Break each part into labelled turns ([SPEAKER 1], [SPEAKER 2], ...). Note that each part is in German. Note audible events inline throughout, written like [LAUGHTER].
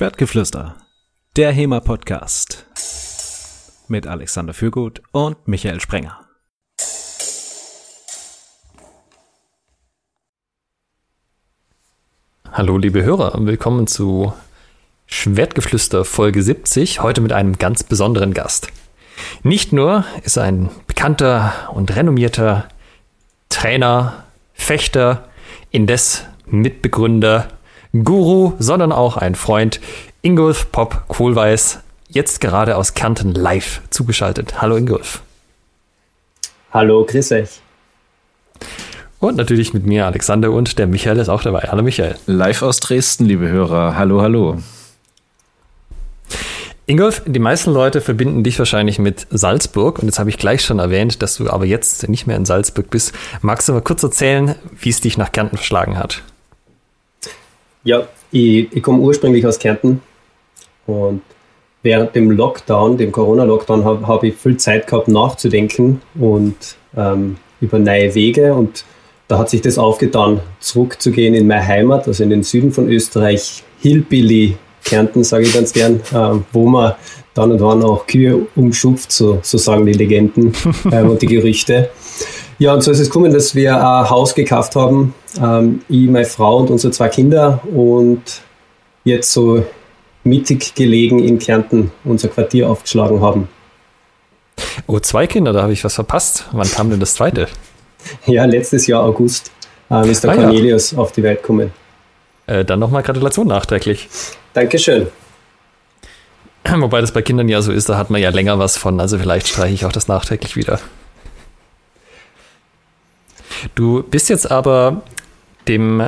[SPEAKER 1] Schwertgeflüster, der HEMA-Podcast mit Alexander Fürgut und Michael Sprenger.
[SPEAKER 2] Hallo liebe Hörer, willkommen zu Schwertgeflüster Folge 70, heute mit einem ganz besonderen Gast. Nicht nur ist er ein bekannter und renommierter Trainer, Fechter, indes Mitbegründer Guru, sondern auch ein Freund, Ingolf Pop Kohlweiß, jetzt gerade aus Kärnten live zugeschaltet. Hallo Ingolf.
[SPEAKER 3] Hallo, grüß euch.
[SPEAKER 2] Und natürlich mit mir Alexander und der Michael ist auch dabei. Hallo Michael.
[SPEAKER 4] Live aus Dresden, liebe Hörer. Hallo, hallo.
[SPEAKER 2] Ingolf, die meisten Leute verbinden dich wahrscheinlich mit Salzburg und jetzt habe ich gleich schon erwähnt, dass du aber jetzt nicht mehr in Salzburg bist. Magst du mal kurz erzählen, wie es dich nach Kärnten verschlagen hat?
[SPEAKER 3] Ja, ich, ich komme ursprünglich aus Kärnten und während dem Lockdown, dem Corona-Lockdown, habe hab ich viel Zeit gehabt nachzudenken und ähm, über neue Wege und da hat sich das aufgetan, zurückzugehen in meine Heimat, also in den Süden von Österreich, Hillbilly Kärnten, sage ich ganz gern, äh, wo man dann und wann auch Kühe umschupft, so, so sagen die Legenden [LAUGHS] äh, und die Gerüchte. Ja, und so ist es gekommen, dass wir ein Haus gekauft haben, ähm, ich, meine Frau und unsere zwei Kinder und jetzt so mittig gelegen in Kärnten unser Quartier aufgeschlagen haben.
[SPEAKER 2] Oh, zwei Kinder, da habe ich was verpasst. Wann kam denn das zweite? [LAUGHS]
[SPEAKER 3] Ja, letztes Jahr August ähm, ist der ah, Cornelius ja. auf die Welt gekommen.
[SPEAKER 2] Äh, dann nochmal Gratulation nachträglich.
[SPEAKER 3] Dankeschön. [CLEARS THROAT]
[SPEAKER 2] Wobei das bei Kindern ja so ist, da hat man ja länger was von, also vielleicht streiche ich auch das nachträglich wieder. Du bist jetzt aber dem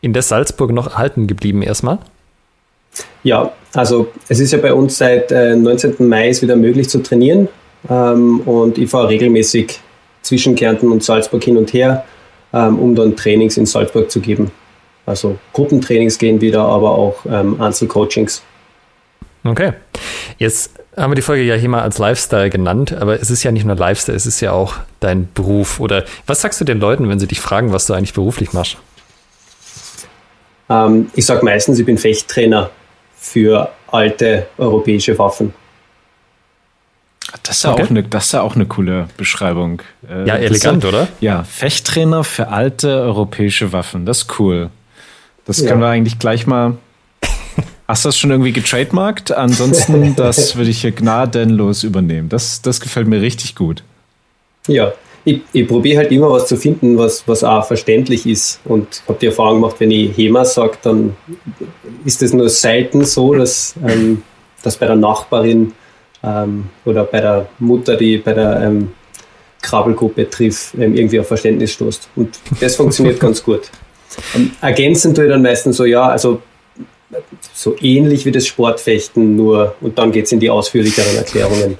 [SPEAKER 2] in der Salzburg noch erhalten geblieben erstmal?
[SPEAKER 3] Ja, also es ist ja bei uns seit äh, 19. Mai ist wieder möglich zu trainieren ähm, und ich fahre regelmäßig zwischen Kärnten und Salzburg hin und her, ähm, um dann Trainings in Salzburg zu geben. Also Gruppentrainings gehen wieder, aber auch ähm, Einzelcoachings.
[SPEAKER 2] Okay. Jetzt haben wir die Folge ja hier mal als Lifestyle genannt, aber es ist ja nicht nur Lifestyle, es ist ja auch dein Beruf. Oder was sagst du den Leuten, wenn sie dich fragen, was du eigentlich beruflich machst?
[SPEAKER 3] Ähm, ich sage meistens, ich bin Fechttrainer für alte europäische Waffen.
[SPEAKER 4] Das ist, ja okay. auch eine, das ist ja auch eine coole Beschreibung.
[SPEAKER 2] Äh, ja, elegant,
[SPEAKER 4] ja,
[SPEAKER 2] oder?
[SPEAKER 4] Ja, Fechttrainer für alte europäische Waffen. Das ist cool. Das ja. können wir eigentlich gleich mal Hast du das schon irgendwie getrademarkt? Ansonsten, [LAUGHS] das würde ich hier gnadenlos übernehmen. Das, das gefällt mir richtig gut.
[SPEAKER 3] Ja, ich, ich probiere halt immer was zu finden, was, was auch verständlich ist. Und habe die Erfahrung gemacht, wenn ich HEMA sage, dann ist es nur selten so, dass, ähm, dass bei der Nachbarin ähm, oder bei der Mutter, die bei der ähm, Krabbelgruppe trifft, ähm, irgendwie auf Verständnis stoßt. Und das funktioniert [LAUGHS] ganz gut. Ähm, ergänzend tue ich dann meistens so, ja, also so ähnlich wie das Sportfechten, nur und dann geht es in die ausführlicheren Erklärungen.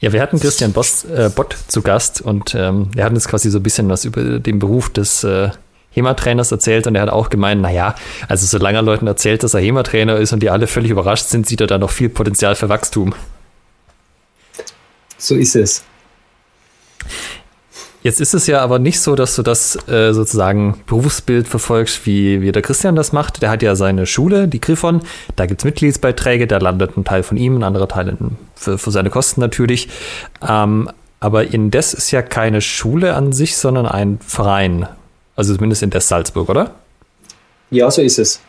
[SPEAKER 2] Ja, wir hatten Christian Bost, äh, Bott zu Gast und ähm, er hat uns quasi so ein bisschen was über den Beruf des äh, HEMA-Trainers erzählt und er hat auch gemeint, naja, also solange er Leuten erzählt, dass er HEMA-Trainer ist und die alle völlig überrascht sind, sieht er da noch viel Potenzial für Wachstum.
[SPEAKER 3] So ist es.
[SPEAKER 2] Jetzt ist es ja aber nicht so, dass du das äh, sozusagen Berufsbild verfolgst, wie, wie der Christian das macht. Der hat ja seine Schule, die Griffon. Da gibt es Mitgliedsbeiträge, da landet ein Teil von ihm, ein anderer Teil in, für, für seine Kosten natürlich. Ähm, aber Indes ist ja keine Schule an sich, sondern ein Verein. Also zumindest Indes Salzburg, oder?
[SPEAKER 3] Ja, so ist es.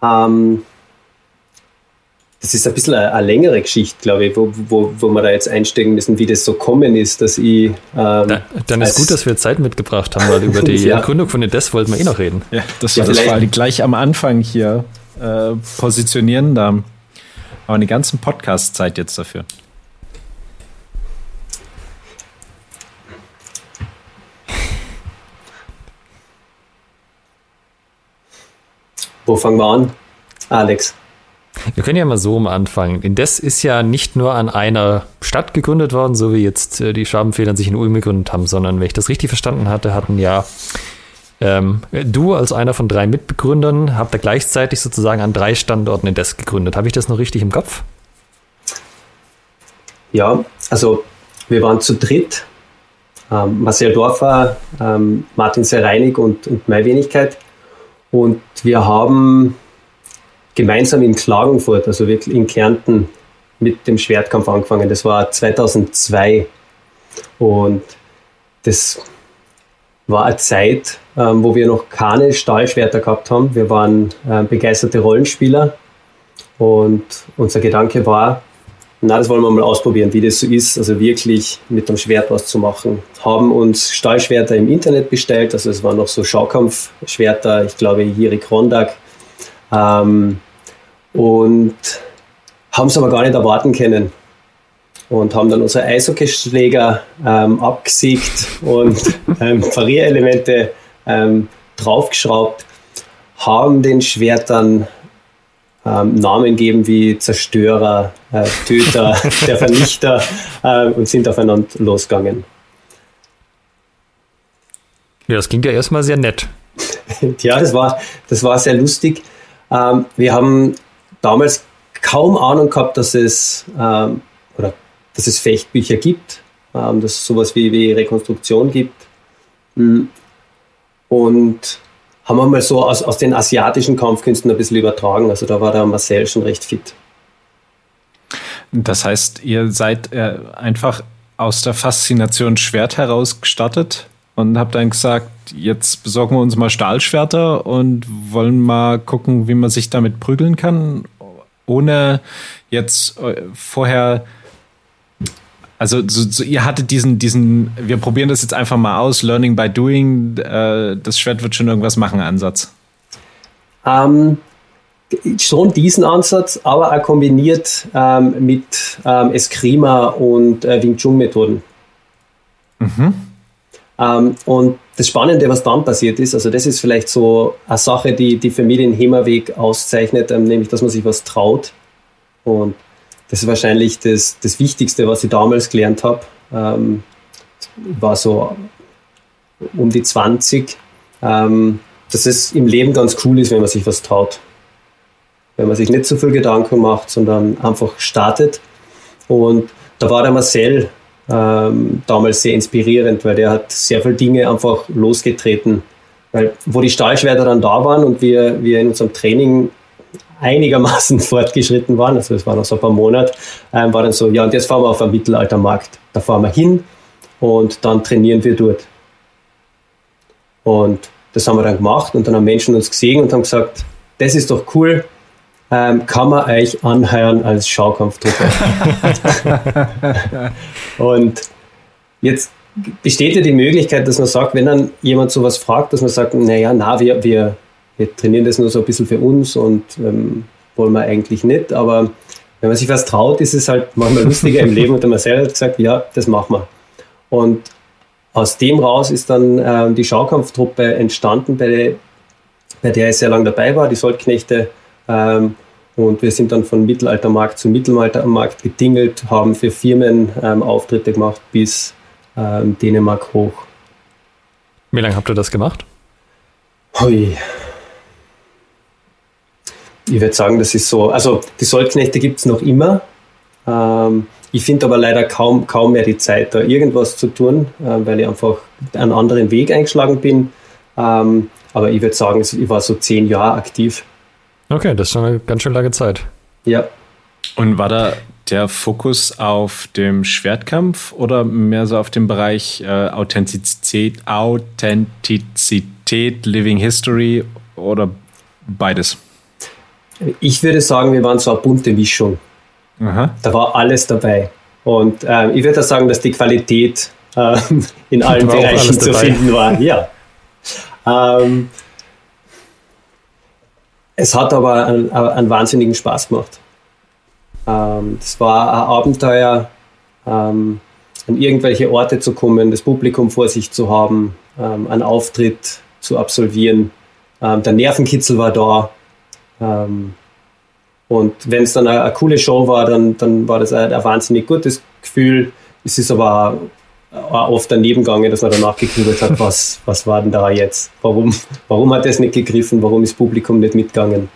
[SPEAKER 3] Ähm, das ist ein bisschen eine, eine längere Geschichte, glaube ich, wo, wo, wo wir da jetzt einsteigen müssen, wie das so kommen ist, dass ich. Ähm,
[SPEAKER 2] da, dann ist gut, dass wir Zeit mitgebracht haben, weil über die [LAUGHS] ja. Gründung von Indes wollten wir eh noch reden.
[SPEAKER 4] Ja, das war ja, das vor allem gleich am Anfang hier äh, positionieren. Da haben wir eine ganze Podcast-Zeit jetzt dafür.
[SPEAKER 3] Wo fangen wir an, Alex?
[SPEAKER 2] Wir können ja mal so am Anfang. Indes ist ja nicht nur an einer Stadt gegründet worden, so wie jetzt äh, die Schabenfedern sich in Ulm gegründet haben, sondern wenn ich das richtig verstanden hatte, hatten ja ähm, du als einer von drei Mitbegründern habt ihr gleichzeitig sozusagen an drei Standorten Indes gegründet. Habe ich das noch richtig im Kopf?
[SPEAKER 3] Ja, also wir waren zu dritt. Ähm, Marcel Dorfer, ähm, Martin Sereinig und, und meine Wenigkeit. Und wir haben gemeinsam in Klagenfurt, also wirklich in Kärnten, mit dem Schwertkampf angefangen. Das war 2002 und das war eine Zeit, ähm, wo wir noch keine Stahlschwerter gehabt haben. Wir waren äh, begeisterte Rollenspieler und unser Gedanke war, na, das wollen wir mal ausprobieren, wie das so ist, also wirklich mit dem Schwert was zu machen. Haben uns Stahlschwerter im Internet bestellt, also es waren noch so Schaukampfschwerter, ich glaube Jiri Krondak. Ähm, und haben es aber gar nicht erwarten können. Und haben dann unsere Eishockeyschläger ähm, abgesägt und [LAUGHS] ähm, Parierelemente ähm, draufgeschraubt, haben den Schwertern ähm, Namen geben wie Zerstörer, äh, Töter, [LAUGHS] der Vernichter äh, und sind aufeinander losgegangen.
[SPEAKER 2] Ja, das klingt ja erstmal sehr nett. [LAUGHS]
[SPEAKER 3] ja, das war, das war sehr lustig. Ähm, wir haben damals kaum Ahnung gehabt, dass es, ähm, oder, dass es Fechtbücher gibt, ähm, dass es sowas wie, wie Rekonstruktion gibt. Hm. Und haben wir mal so aus, aus den asiatischen Kampfkünsten ein bisschen übertragen. Also da war der Marcel schon recht fit.
[SPEAKER 4] Das heißt, ihr seid äh, einfach aus der Faszination Schwert heraus gestartet und habt dann gesagt, jetzt besorgen wir uns mal Stahlschwerter und wollen mal gucken, wie man sich damit prügeln kann, ohne jetzt äh, vorher also so, so, ihr hattet diesen, diesen, wir probieren das jetzt einfach mal aus, Learning by Doing, äh, das Schwert wird schon irgendwas machen, Ansatz.
[SPEAKER 3] Ähm, schon diesen Ansatz, aber auch kombiniert ähm, mit ähm, Eskrima und äh, Wing Chun Methoden. Mhm. Ähm, und das Spannende, was dann passiert ist, also das ist vielleicht so eine Sache, die, die mich den HEMA-Weg auszeichnet, ähm, nämlich, dass man sich was traut. Und das ist wahrscheinlich das, das Wichtigste, was ich damals gelernt habe. Ähm, war so um die 20. Ähm, dass es im Leben ganz cool ist, wenn man sich was traut. Wenn man sich nicht so viel Gedanken macht, sondern einfach startet. Und da war der Marcel ähm, damals sehr inspirierend, weil der hat sehr viele Dinge einfach losgetreten. Weil, wo die Stahlschwerter dann da waren und wir, wir in unserem Training einigermaßen [LAUGHS] fortgeschritten waren, also es war noch so ein paar Monate, ähm, war dann so, ja, und jetzt fahren wir auf einen Mittelaltermarkt. Da fahren wir hin und dann trainieren wir dort. Und das haben wir dann gemacht und dann haben Menschen uns gesehen und haben gesagt, das ist doch cool, ähm, kann man euch anheuern als Schaukampftruppe. [LAUGHS] und jetzt besteht ja die Möglichkeit, dass man sagt, wenn dann jemand sowas fragt, dass man sagt, naja, na, wir, wir, wir trainieren das nur so ein bisschen für uns und ähm, wollen wir eigentlich nicht. Aber wenn man sich was traut, ist es halt manchmal lustiger im Leben. Und der Marcel hat gesagt, ja, das machen wir. Und aus dem raus ist dann ähm, die Schaukampftruppe entstanden, bei der, bei der ich sehr lange dabei war, die Soldknechte. Ähm, und wir sind dann von Mittelaltermarkt zu Mittelaltermarkt gedingelt, haben für Firmen ähm, Auftritte gemacht bis ähm, Dänemark hoch.
[SPEAKER 2] Wie lange habt ihr das gemacht?
[SPEAKER 3] Hui, ich würde sagen, das ist so, also die Soldknechte gibt es noch immer. Ähm, ich finde aber leider kaum, kaum mehr die Zeit, da irgendwas zu tun, äh, weil ich einfach einen anderen Weg eingeschlagen bin. Ähm, aber ich würde sagen, ich war so zehn Jahre aktiv.
[SPEAKER 2] Okay, das ist schon eine ganz schön lange Zeit.
[SPEAKER 3] Ja.
[SPEAKER 4] Und war da der Fokus auf dem Schwertkampf oder mehr so auf dem Bereich äh, Authentizität, Authentizität, Living History oder beides?
[SPEAKER 3] Ich würde sagen, wir waren so eine bunte Mischung. Aha. Da war alles dabei. Und äh, ich würde sagen, dass die Qualität äh, in allen Bereichen zu finden war. Ja. Ähm, es hat aber einen, einen wahnsinnigen Spaß gemacht. Ähm, das war ein Abenteuer, ähm, an irgendwelche Orte zu kommen, das Publikum vor sich zu haben, ähm, einen Auftritt zu absolvieren. Ähm, der Nervenkitzel war da. Ähm, und wenn es dann eine, eine, coole Show war, dann, dann war das ein, ein wahnsinnig gutes Gefühl. Es ist aber oft daneben gegangen, dass man danach gegrübelt hat, was, was war denn da jetzt? Warum, warum hat das nicht gegriffen? Warum ist das Publikum nicht mitgegangen?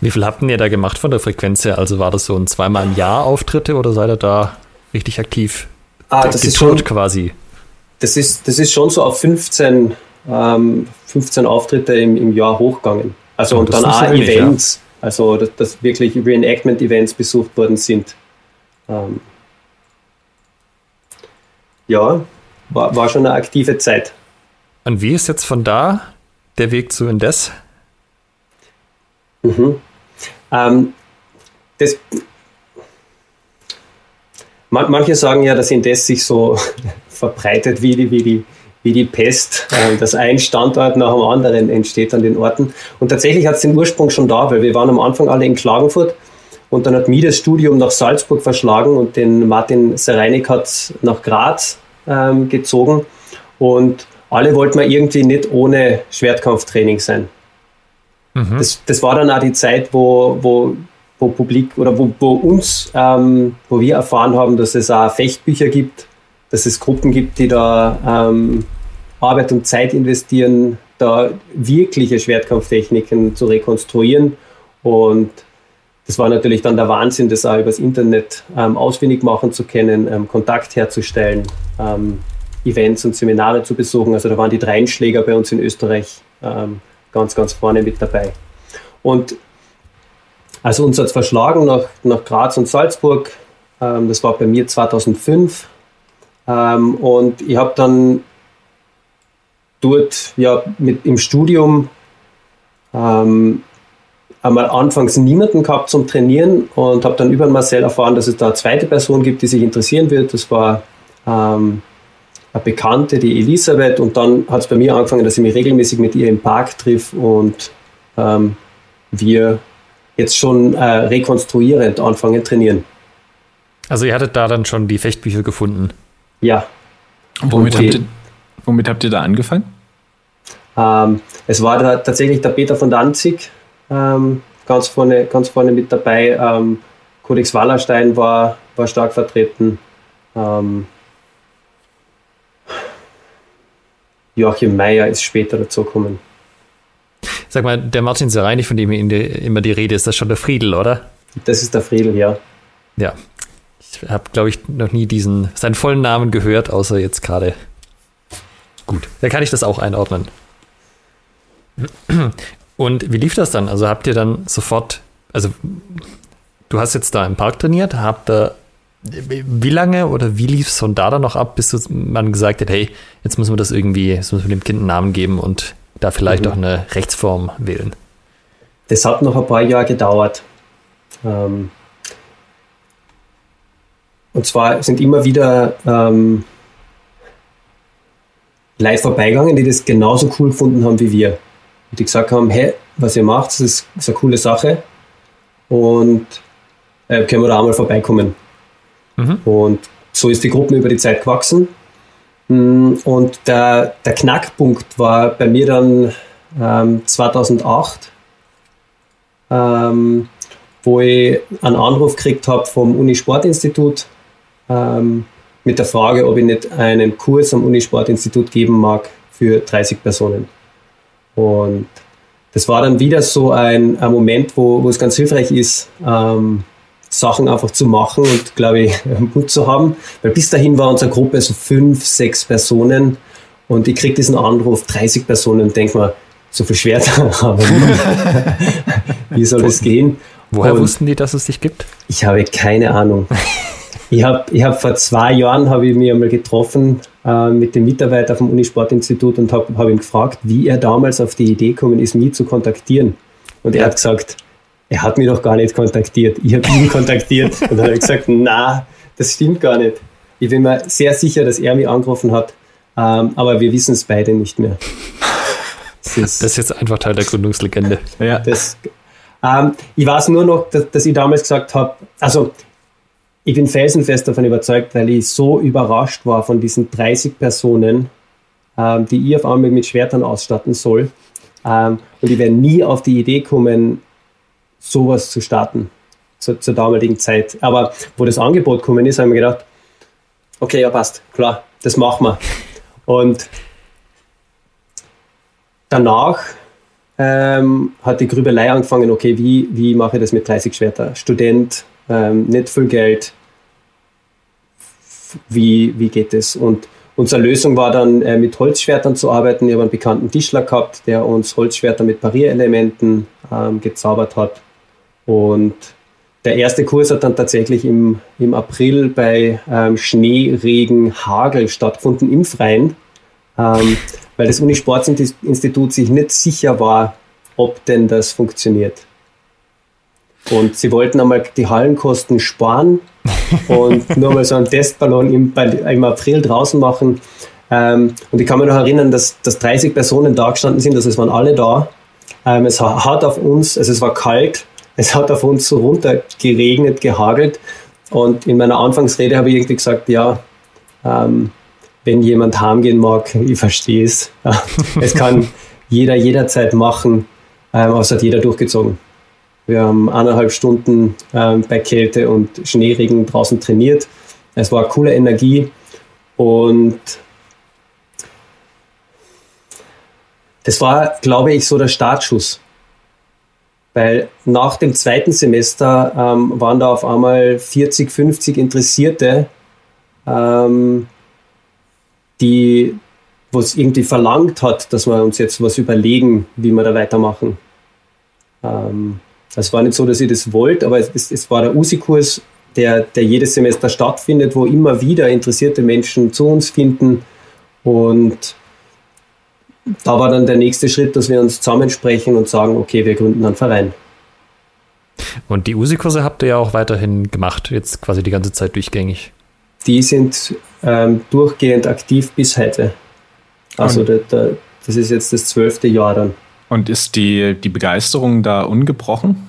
[SPEAKER 2] Wie viel habt ihr da gemacht von der Frequenz her? Also war das so ein zweimal im Jahr Auftritte oder seid ihr da richtig aktiv?
[SPEAKER 3] Ah, das ist schon quasi. Das ist, das ist schon so auf 15, ähm, 15 Auftritte im, im Jahr hochgegangen. Also oh, und dann auch wenig, Events. Ja. Also, dass, dass wirklich Reenactment-Events besucht worden sind. Ähm, ja, war, war schon eine aktive Zeit.
[SPEAKER 2] Und wie ist jetzt von da der Weg zu Indes?
[SPEAKER 3] Mhm. Ähm, das, man, manche sagen ja, dass Indes sich so [LAUGHS] verbreitet wie die, wie die, wie die Pest, äh, dass ein Standort nach dem anderen entsteht an den Orten. Und tatsächlich hat es den Ursprung schon da, weil wir waren am Anfang alle in Klagenfurt und dann hat mich das Studium nach Salzburg verschlagen und den Martin Sereinig hat nach Graz ähm, gezogen. Und alle wollten wir irgendwie nicht ohne Schwertkampftraining sein. Mhm. Das, das war dann auch die Zeit, wo, wo, wo Publik oder wo, wo uns, ähm, wo wir erfahren haben, dass es auch Fechtbücher gibt, dass es Gruppen gibt, die da ähm, Arbeit und Zeit investieren, da wirkliche Schwertkampftechniken zu rekonstruieren. Und das war natürlich dann der Wahnsinn, das auch übers Internet ähm, ausfindig machen zu können, ähm, Kontakt herzustellen, ähm, Events und Seminare zu besuchen. Also da waren die Dreinschläger bei uns in Österreich ähm, ganz, ganz vorne mit dabei. Und also uns hat es verschlagen nach, nach Graz und Salzburg. Ähm, das war bei mir 2005. Ähm, und ich habe dann dort ja mit im Studium einmal anfangs niemanden gehabt zum Trainieren und habe dann über Marcel erfahren, dass es da eine zweite Person gibt, die sich interessieren wird. Das war ähm, eine Bekannte, die Elisabeth. Und dann hat es bei mir angefangen, dass ich mich regelmäßig mit ihr im Park triff und ähm, wir jetzt schon äh, rekonstruierend anfangen trainieren.
[SPEAKER 2] Also ihr hattet da dann schon die Fechtbücher gefunden?
[SPEAKER 3] Ja.
[SPEAKER 4] Womit, habt ihr, womit habt ihr da angefangen?
[SPEAKER 3] Ähm, es war da tatsächlich der Peter von Danzig, ähm, ganz, vorne, ganz vorne mit dabei. Ähm, Codex Wallerstein war, war stark vertreten. Ähm, Joachim Meyer ist später dazugekommen.
[SPEAKER 2] Sag mal, der Martin Sereini, von dem immer die Rede ist, das schon der Friedel, oder?
[SPEAKER 3] Das ist der Friedel, ja.
[SPEAKER 2] Ja. Ich habe, glaube ich, noch nie diesen, seinen vollen Namen gehört, außer jetzt gerade. Gut, da kann ich das auch einordnen. Und wie lief das dann? Also habt ihr dann sofort, also du hast jetzt da im Park trainiert, habt ihr, wie lange oder wie lief es von da dann noch ab, bis man gesagt hat, hey, jetzt müssen wir das irgendwie, jetzt müssen wir dem Kind einen Namen geben und da vielleicht mhm. auch eine Rechtsform wählen?
[SPEAKER 3] Das hat noch ein paar Jahre gedauert. Ähm, und zwar sind immer wieder ähm, Leute vorbeigegangen, die das genauso cool gefunden haben wie wir die gesagt haben, hey, was ihr macht, das ist, ist eine coole Sache und äh, können wir da einmal vorbeikommen. Mhm. Und so ist die Gruppe über die Zeit gewachsen. Mm, und der, der Knackpunkt war bei mir dann ähm, 2008, ähm, wo ich einen Anruf gekriegt habe vom Unisportinstitut ähm, mit der Frage, ob ich nicht einen Kurs am Unisportinstitut geben mag für 30 Personen. Und das war dann wieder so ein, ein Moment, wo, wo es ganz hilfreich ist, ähm, Sachen einfach zu machen und, glaube ich, [LAUGHS] Mut zu haben. Weil bis dahin war unsere Gruppe so fünf, sechs Personen und ich kriege diesen Anruf, 30 Personen und denke mir, so viel Schwerter [LAUGHS] haben [LAUGHS] Wie soll das gehen?
[SPEAKER 2] Woher und wussten die, dass es dich gibt?
[SPEAKER 3] Ich habe keine Ahnung. Ich habe ich hab vor zwei Jahren habe ich mich einmal getroffen äh, mit dem Mitarbeiter vom Unisportinstitut und habe hab ihn gefragt, wie er damals auf die Idee gekommen ist, mich zu kontaktieren. Und er hat gesagt, er hat mich doch gar nicht kontaktiert. Ich habe ihn [LAUGHS] kontaktiert. Und dann habe ich gesagt, na, das stimmt gar nicht. Ich bin mir sehr sicher, dass er mich angerufen hat, ähm, aber wir wissen es beide nicht mehr.
[SPEAKER 2] Das ist, das ist, jetzt einfach Teil der Gründungslegende.
[SPEAKER 3] Ja. Das, ähm, ich weiß nur noch, dass, dass ich damals gesagt habe, also ich bin felsenfest davon überzeugt, weil ich so überrascht war von diesen 30 Personen, ähm, die ich auf einmal mit Schwertern ausstatten soll. Ähm, und ich werde nie auf die Idee kommen, sowas zu starten zu, zur damaligen Zeit. Aber wo das Angebot gekommen ist, habe ich mir gedacht, okay, ja passt, klar, das machen wir. Und danach ähm, hat die Grübelei angefangen, okay, wie, wie mache ich das mit 30 Schwerter? Student, ähm, nicht viel Geld, wie, wie geht es? Und unsere Lösung war dann, äh, mit Holzschwertern zu arbeiten. Ich habe einen bekannten Tischler gehabt, der uns Holzschwerter mit Parierelementen ähm, gezaubert hat. Und der erste Kurs hat dann tatsächlich im, im April bei ähm, Schnee, Regen, Hagel stattgefunden im Freien, ähm, weil das Unisportinstitut sich nicht sicher war, ob denn das funktioniert. Und sie wollten einmal die Hallenkosten sparen und nur mal so einen Testballon im, im April draußen machen. Ähm, und ich kann mich noch erinnern, dass, dass 30 Personen da gestanden sind, also es waren alle da. Ähm, es hat auf uns, also es war kalt, es hat auf uns so runter geregnet, gehagelt. Und in meiner Anfangsrede habe ich irgendwie gesagt, ja, ähm, wenn jemand heimgehen mag, ich verstehe es. [LAUGHS] es kann jeder jederzeit machen, ähm, aber es hat jeder durchgezogen. Wir haben eineinhalb Stunden ähm, bei Kälte und Schneeregen draußen trainiert. Es war coole Energie und das war, glaube ich, so der Startschuss. Weil nach dem zweiten Semester ähm, waren da auf einmal 40, 50 Interessierte, ähm, die, was irgendwie verlangt hat, dass wir uns jetzt was überlegen, wie wir da weitermachen. Ähm, es war nicht so, dass ich das wollte, aber es, es war der USI-Kurs, der, der jedes Semester stattfindet, wo immer wieder interessierte Menschen zu uns finden. Und da war dann der nächste Schritt, dass wir uns zusammensprechen und sagen, okay, wir gründen einen Verein.
[SPEAKER 2] Und die USI-Kurse habt ihr ja auch weiterhin gemacht, jetzt quasi die ganze Zeit durchgängig.
[SPEAKER 3] Die sind ähm, durchgehend aktiv bis heute. Also der, der, das ist jetzt das zwölfte Jahr dann.
[SPEAKER 4] Und ist die, die Begeisterung da ungebrochen?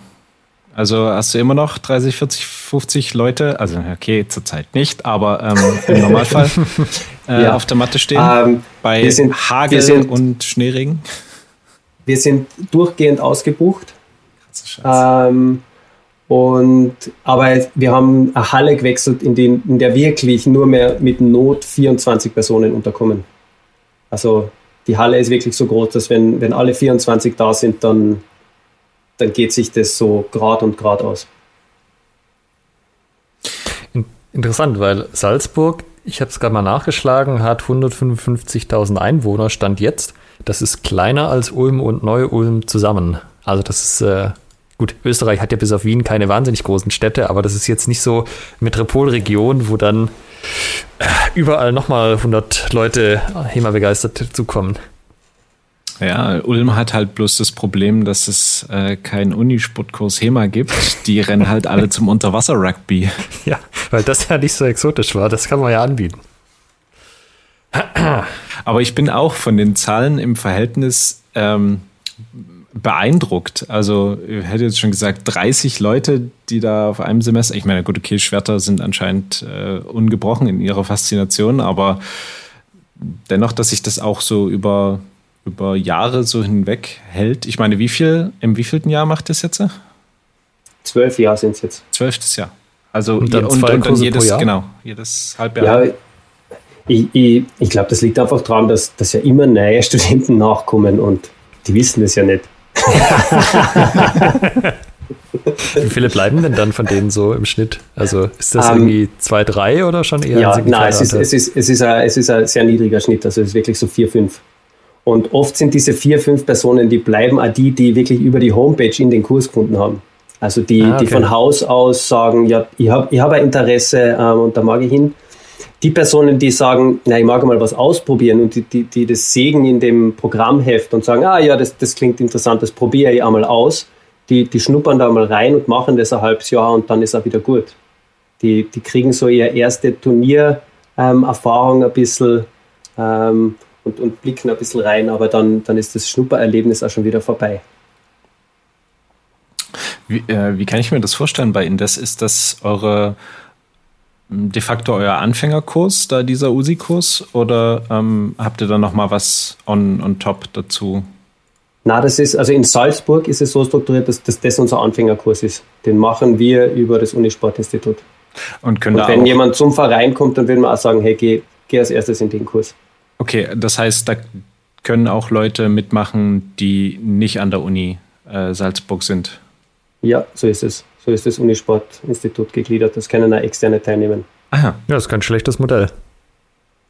[SPEAKER 4] Also hast du immer noch 30, 40, 50 Leute, also okay, zurzeit nicht, aber ähm, im Normalfall [LAUGHS] äh, ja. auf der Matte stehen ähm, bei wir sind, Hagel sind, und Schneeregen?
[SPEAKER 3] Wir sind durchgehend ausgebucht. Ähm, und, aber wir haben eine Halle gewechselt, in, den, in der wirklich nur mehr mit Not 24 Personen unterkommen. Also die Halle ist wirklich so groß, dass wenn, wenn alle 24 da sind, dann dann geht sich das so grad und grad aus.
[SPEAKER 2] Interessant, weil Salzburg, ich habe es gerade mal nachgeschlagen, hat 155.000 Einwohner, stand jetzt. Das ist kleiner als Ulm und Neu-Ulm zusammen. Also das ist, äh, gut, Österreich hat ja bis auf Wien keine wahnsinnig großen Städte, aber das ist jetzt nicht so Metropolregion, wo dann äh, überall nochmal 100 Leute HEMA begeistert zukommen.
[SPEAKER 4] Ja, Ulm hat halt bloß das Problem, dass es äh, keinen Unisportkurs HEMA gibt. Die rennen halt alle [LAUGHS] zum Unterwasser-Rugby.
[SPEAKER 2] Ja, weil das ja nicht so exotisch war. Das kann man ja anbieten.
[SPEAKER 4] Aber ich bin auch von den Zahlen im Verhältnis ähm, beeindruckt. Also, ich hätte jetzt schon gesagt, 30 Leute, die da auf einem Semester, ich meine, gut, okay, Schwerter sind anscheinend äh, ungebrochen in ihrer Faszination, aber dennoch, dass sich das auch so über über Jahre so hinweg hält. Ich meine, wie viel, im wievielten Jahr macht das jetzt?
[SPEAKER 3] Zwölf Jahre sind es jetzt.
[SPEAKER 4] Zwölftes Jahr. Also
[SPEAKER 2] und dann, und, und, und
[SPEAKER 4] jedes, genau, jedes Halbjahr.
[SPEAKER 3] Ja, ich, ich, ich glaube, das liegt einfach daran, dass, dass ja immer neue Studenten [LAUGHS] nachkommen und die wissen das ja nicht.
[SPEAKER 2] Wie viele bleiben denn dann von denen so im Schnitt? Also ist das um, ähm, irgendwie zwei, drei oder schon eher?
[SPEAKER 3] Ja, nein, es ist, es, ist, es, ist ein, es ist ein sehr niedriger Schnitt, also es ist wirklich so vier, fünf. Und oft sind diese vier, fünf Personen, die bleiben auch die, die wirklich über die Homepage in den Kurs gefunden haben. Also die, ah, okay. die von Haus aus sagen, ja, ich habe ich hab ein Interesse ähm, und da mag ich hin. Die Personen, die sagen, na, ich mag mal was ausprobieren und die, die, die das sägen in dem Programmheft und sagen, ah ja, das, das klingt interessant, das probiere ich einmal aus, die, die schnuppern da mal rein und machen das ein halbes Jahr und dann ist er wieder gut. Die, die kriegen so ihre erste Turniererfahrung ein bisschen ähm, und, und blicken ein bisschen rein, aber dann, dann ist das Schnuppererlebnis auch schon wieder vorbei.
[SPEAKER 4] Wie, äh, wie kann ich mir das vorstellen bei Indes? Ist das eure de facto euer Anfängerkurs, da dieser USI-Kurs, oder ähm, habt ihr da nochmal was on, on top dazu?
[SPEAKER 3] Na, das ist, also in Salzburg ist es so strukturiert, dass, dass das unser Anfängerkurs ist. Den machen wir über das Unisportinstitut. Und, können Und wenn jemand zum Verein kommt, dann würden wir auch sagen, hey, geh, geh als erstes in den Kurs.
[SPEAKER 4] Okay, das heißt, da können auch Leute mitmachen, die nicht an der Uni äh, Salzburg sind.
[SPEAKER 3] Ja, so ist es. So ist das Unisportinstitut gegliedert. Das können auch externe teilnehmen.
[SPEAKER 2] Aha. Ja, das ist kein schlechtes Modell.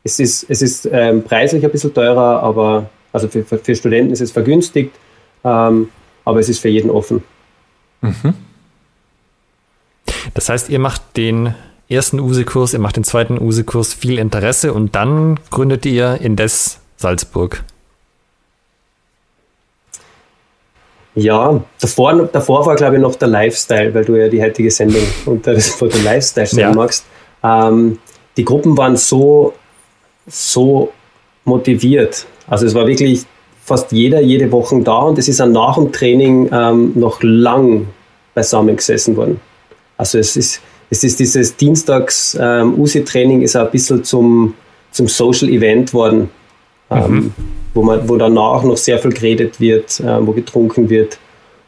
[SPEAKER 3] Es ist, es ist ähm, preislich ein bisschen teurer, aber also für, für Studenten ist es vergünstigt, ähm, aber es ist für jeden offen.
[SPEAKER 4] Mhm.
[SPEAKER 2] Das heißt, ihr macht den ersten USE-Kurs, ihr macht den zweiten USE-Kurs viel Interesse und dann gründet ihr Indes Salzburg.
[SPEAKER 3] Ja, davor, davor war, glaube ich, noch der Lifestyle, weil du ja die heutige Sendung unter das Wort Lifestyle ja. magst. Ähm, die Gruppen waren so, so motiviert. Also es war wirklich fast jeder jede Woche da und es ist dann nach dem Training ähm, noch lang beisammen gesessen worden. Also es ist, es ist dieses Dienstags ähm, USI-Training ist ein bisschen zum, zum Social Event worden. Ähm, mhm wo, man, wo danach noch sehr viel geredet wird, äh, wo getrunken wird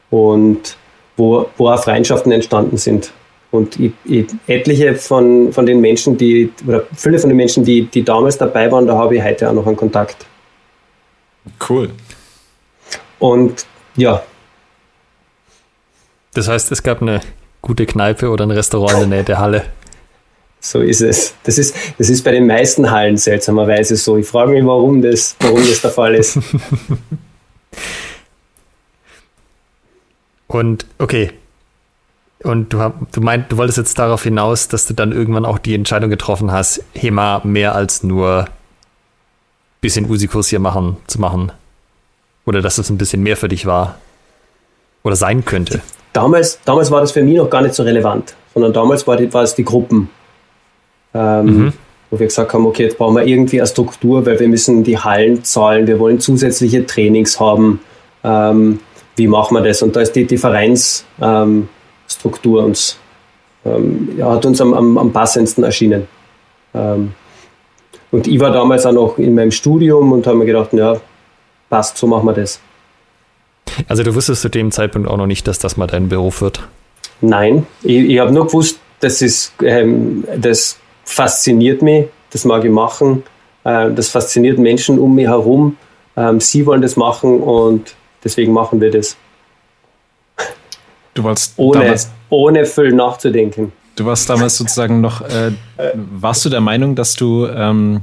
[SPEAKER 3] und wo, wo auch Freundschaften entstanden sind. Und ich, ich, etliche von, von den Menschen, die, oder viele von den Menschen, die, die damals dabei waren, da habe ich heute auch noch einen Kontakt.
[SPEAKER 4] Cool.
[SPEAKER 3] Und ja.
[SPEAKER 2] Das heißt, es gab eine gute Kneipe oder ein Restaurant in der Nähe der Halle.
[SPEAKER 3] So ist es. Das ist, das ist bei den meisten Hallen seltsamerweise so. Ich frage mich, warum das, warum das der Fall ist. [LAUGHS]
[SPEAKER 2] Und okay. Und du, du meint, du wolltest jetzt darauf hinaus, dass du dann irgendwann auch die Entscheidung getroffen hast, HEMA mehr als nur ein bisschen Usikurs hier machen, zu machen. Oder dass es ein bisschen mehr für dich war. Oder sein könnte.
[SPEAKER 3] Damals, damals war das für mich noch gar nicht so relevant, sondern damals war, die, war es die Gruppen, ähm, mhm. wo wir gesagt haben, okay, jetzt brauchen wir irgendwie eine Struktur, weil wir müssen die Hallen zahlen, wir wollen zusätzliche Trainings haben. Ähm, wie machen wir das? Und da ist die, die Vereinsstruktur ähm, uns, ähm, ja, hat uns am, am, am passendsten erschienen. Ähm, und ich war damals auch noch in meinem Studium und habe mir gedacht, ja, passt, so machen wir das.
[SPEAKER 2] Also du wusstest zu dem Zeitpunkt auch noch nicht, dass das mal dein Beruf wird?
[SPEAKER 3] Nein, ich, ich habe nur gewusst, das ist ähm, das fasziniert mich, das mag ich machen. Äh, das fasziniert Menschen um mich herum. Ähm, sie wollen das machen und deswegen machen wir das.
[SPEAKER 4] Du warst
[SPEAKER 3] ohne, damals, ohne viel nachzudenken.
[SPEAKER 4] Du warst damals sozusagen noch, äh, warst du der Meinung, dass du ähm,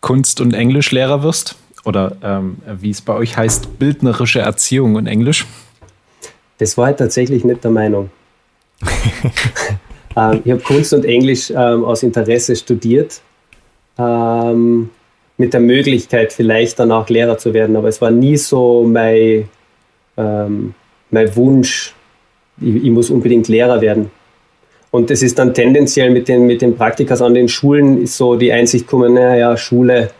[SPEAKER 4] Kunst- und Englischlehrer wirst? Oder ähm, wie es bei euch heißt, bildnerische Erziehung und Englisch?
[SPEAKER 3] Das war ich tatsächlich nicht der Meinung. [LAUGHS] Ähm, ich habe Kunst und Englisch ähm, aus Interesse studiert, ähm, mit der Möglichkeit, vielleicht danach Lehrer zu werden. Aber es war nie so mein, ähm, mein Wunsch, ich, ich, muss unbedingt Lehrer werden. Und es ist dann tendenziell mit den, mit den Praktikas an den Schulen ist so die Einsicht gekommen, naja, Schule,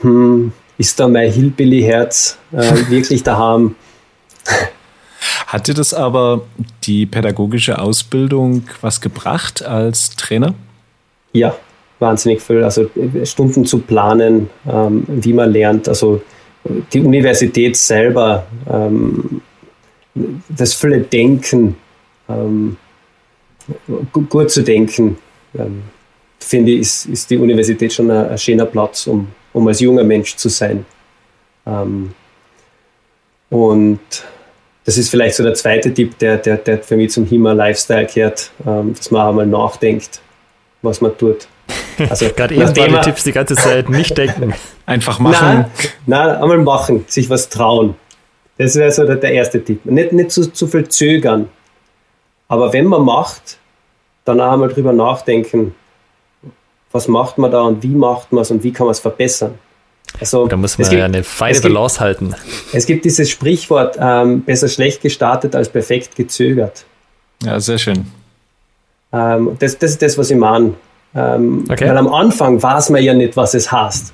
[SPEAKER 3] hm, ist da mein Hillbilly-Herz äh, [LAUGHS] wirklich daheim?
[SPEAKER 4] Hat dir das aber die pädagogische Ausbildung was gebracht als Trainer?
[SPEAKER 3] Ja, wahnsinnig viel. Also Stunden zu planen, ähm, wie man lernt. Also die Universität selber, ähm, das viele Denken, ähm, gut zu denken, ähm, finde ich, ist, ist die Universität schon ein, ein schöner Platz, um, um als junger Mensch zu sein. Ähm, und das ist vielleicht so der zweite Tipp, der, der, der für mich zum HIMA-Lifestyle gehört, ähm, dass man einmal nachdenkt, was man tut.
[SPEAKER 2] Also, [LAUGHS] Gerade eben waren die Tipps die ganze Zeit nicht denken. [LAUGHS]
[SPEAKER 4] Einfach machen.
[SPEAKER 3] Nein, nein, einmal machen, sich was trauen. Das wäre so der, der, erste Tipp. Nicht, nicht zu, zu viel zögern. Aber wenn man macht, dann auch einmal drüber nachdenken, was macht man da und wie macht man es und wie kann man es verbessern.
[SPEAKER 2] Also, da muss man gibt, ja eine feine Balance gibt, halten.
[SPEAKER 3] Es gibt dieses Sprichwort, ähm, besser schlecht gestartet als perfekt gezögert.
[SPEAKER 4] Ja, sehr schön.
[SPEAKER 3] Ähm, das, das ist das, was ich meine. Ähm, okay. Weil am Anfang weiß man ja nicht, was es heißt.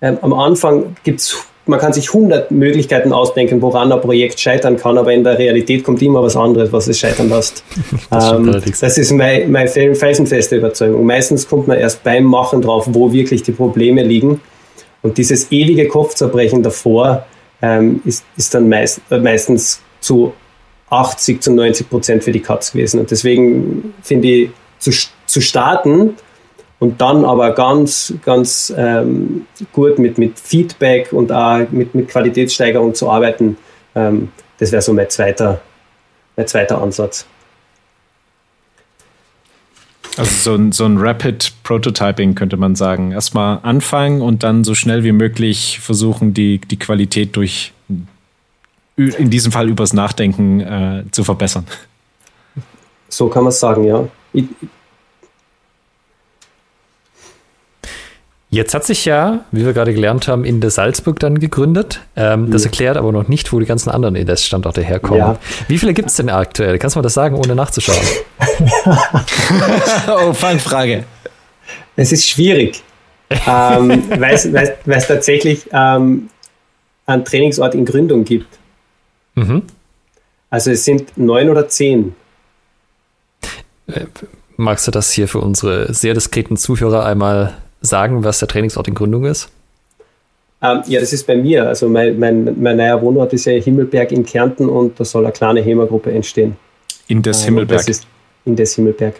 [SPEAKER 3] Ähm, am Anfang gibt es, man kann sich hundert Möglichkeiten ausdenken, woran ein Projekt scheitern kann, aber in der Realität kommt immer was anderes, was es scheitern lässt. [LAUGHS] das, ähm, das, ist meine, meine felsenfeste Überzeugung. Meistens kommt man erst beim Machen drauf, wo wirklich die Probleme liegen. Und dieses ewige Kopfzerbrechen davor ähm, ist, ist dann meist, äh, meistens zu 80 zu 90 Prozent für die Katz gewesen. Und deswegen finde ich, zu, zu starten und dann aber ganz, ganz ähm, gut mit, mit Feedback und auch mit, mit Qualitätssteigerung zu arbeiten, ähm, das wäre so mein zweiter, mein zweiter Ansatz.
[SPEAKER 4] Also so ein, so ein Rapid Prototyping könnte man sagen. Erstmal anfangen und dann so schnell wie möglich versuchen, die, die Qualität durch, in diesem Fall übers Nachdenken äh, zu verbessern.
[SPEAKER 3] So kann man es sagen, ja.
[SPEAKER 2] Jetzt hat sich ja, wie wir gerade gelernt haben, in der Salzburg dann gegründet. Ähm, das
[SPEAKER 3] Ja.
[SPEAKER 2] erklärt aber noch nicht, wo die ganzen anderen Indes-Standorte herkommen.
[SPEAKER 3] Ja.
[SPEAKER 2] Wie viele gibt es denn aktuell? Kannst du mal das sagen, ohne nachzuschauen? [LAUGHS]
[SPEAKER 4] Oh, Fangfrage.
[SPEAKER 3] Es ist schwierig, ähm, weil es tatsächlich ähm, einen Trainingsort in Gründung gibt.
[SPEAKER 2] Mhm.
[SPEAKER 3] Also es sind neun oder zehn.
[SPEAKER 2] Magst du das hier für unsere sehr diskreten Zuhörer einmal sagen, was der Trainingsort in Gründung ist?
[SPEAKER 3] Ähm, ja, das ist bei mir. Also mein, mein, mein neuer Wohnort ist ja Himmelberg in Kärnten und da soll eine kleine HEMA-Gruppe entstehen.
[SPEAKER 4] In des
[SPEAKER 3] Ähm,
[SPEAKER 4] Himmelberg.
[SPEAKER 3] Das ist in des Himmelberg.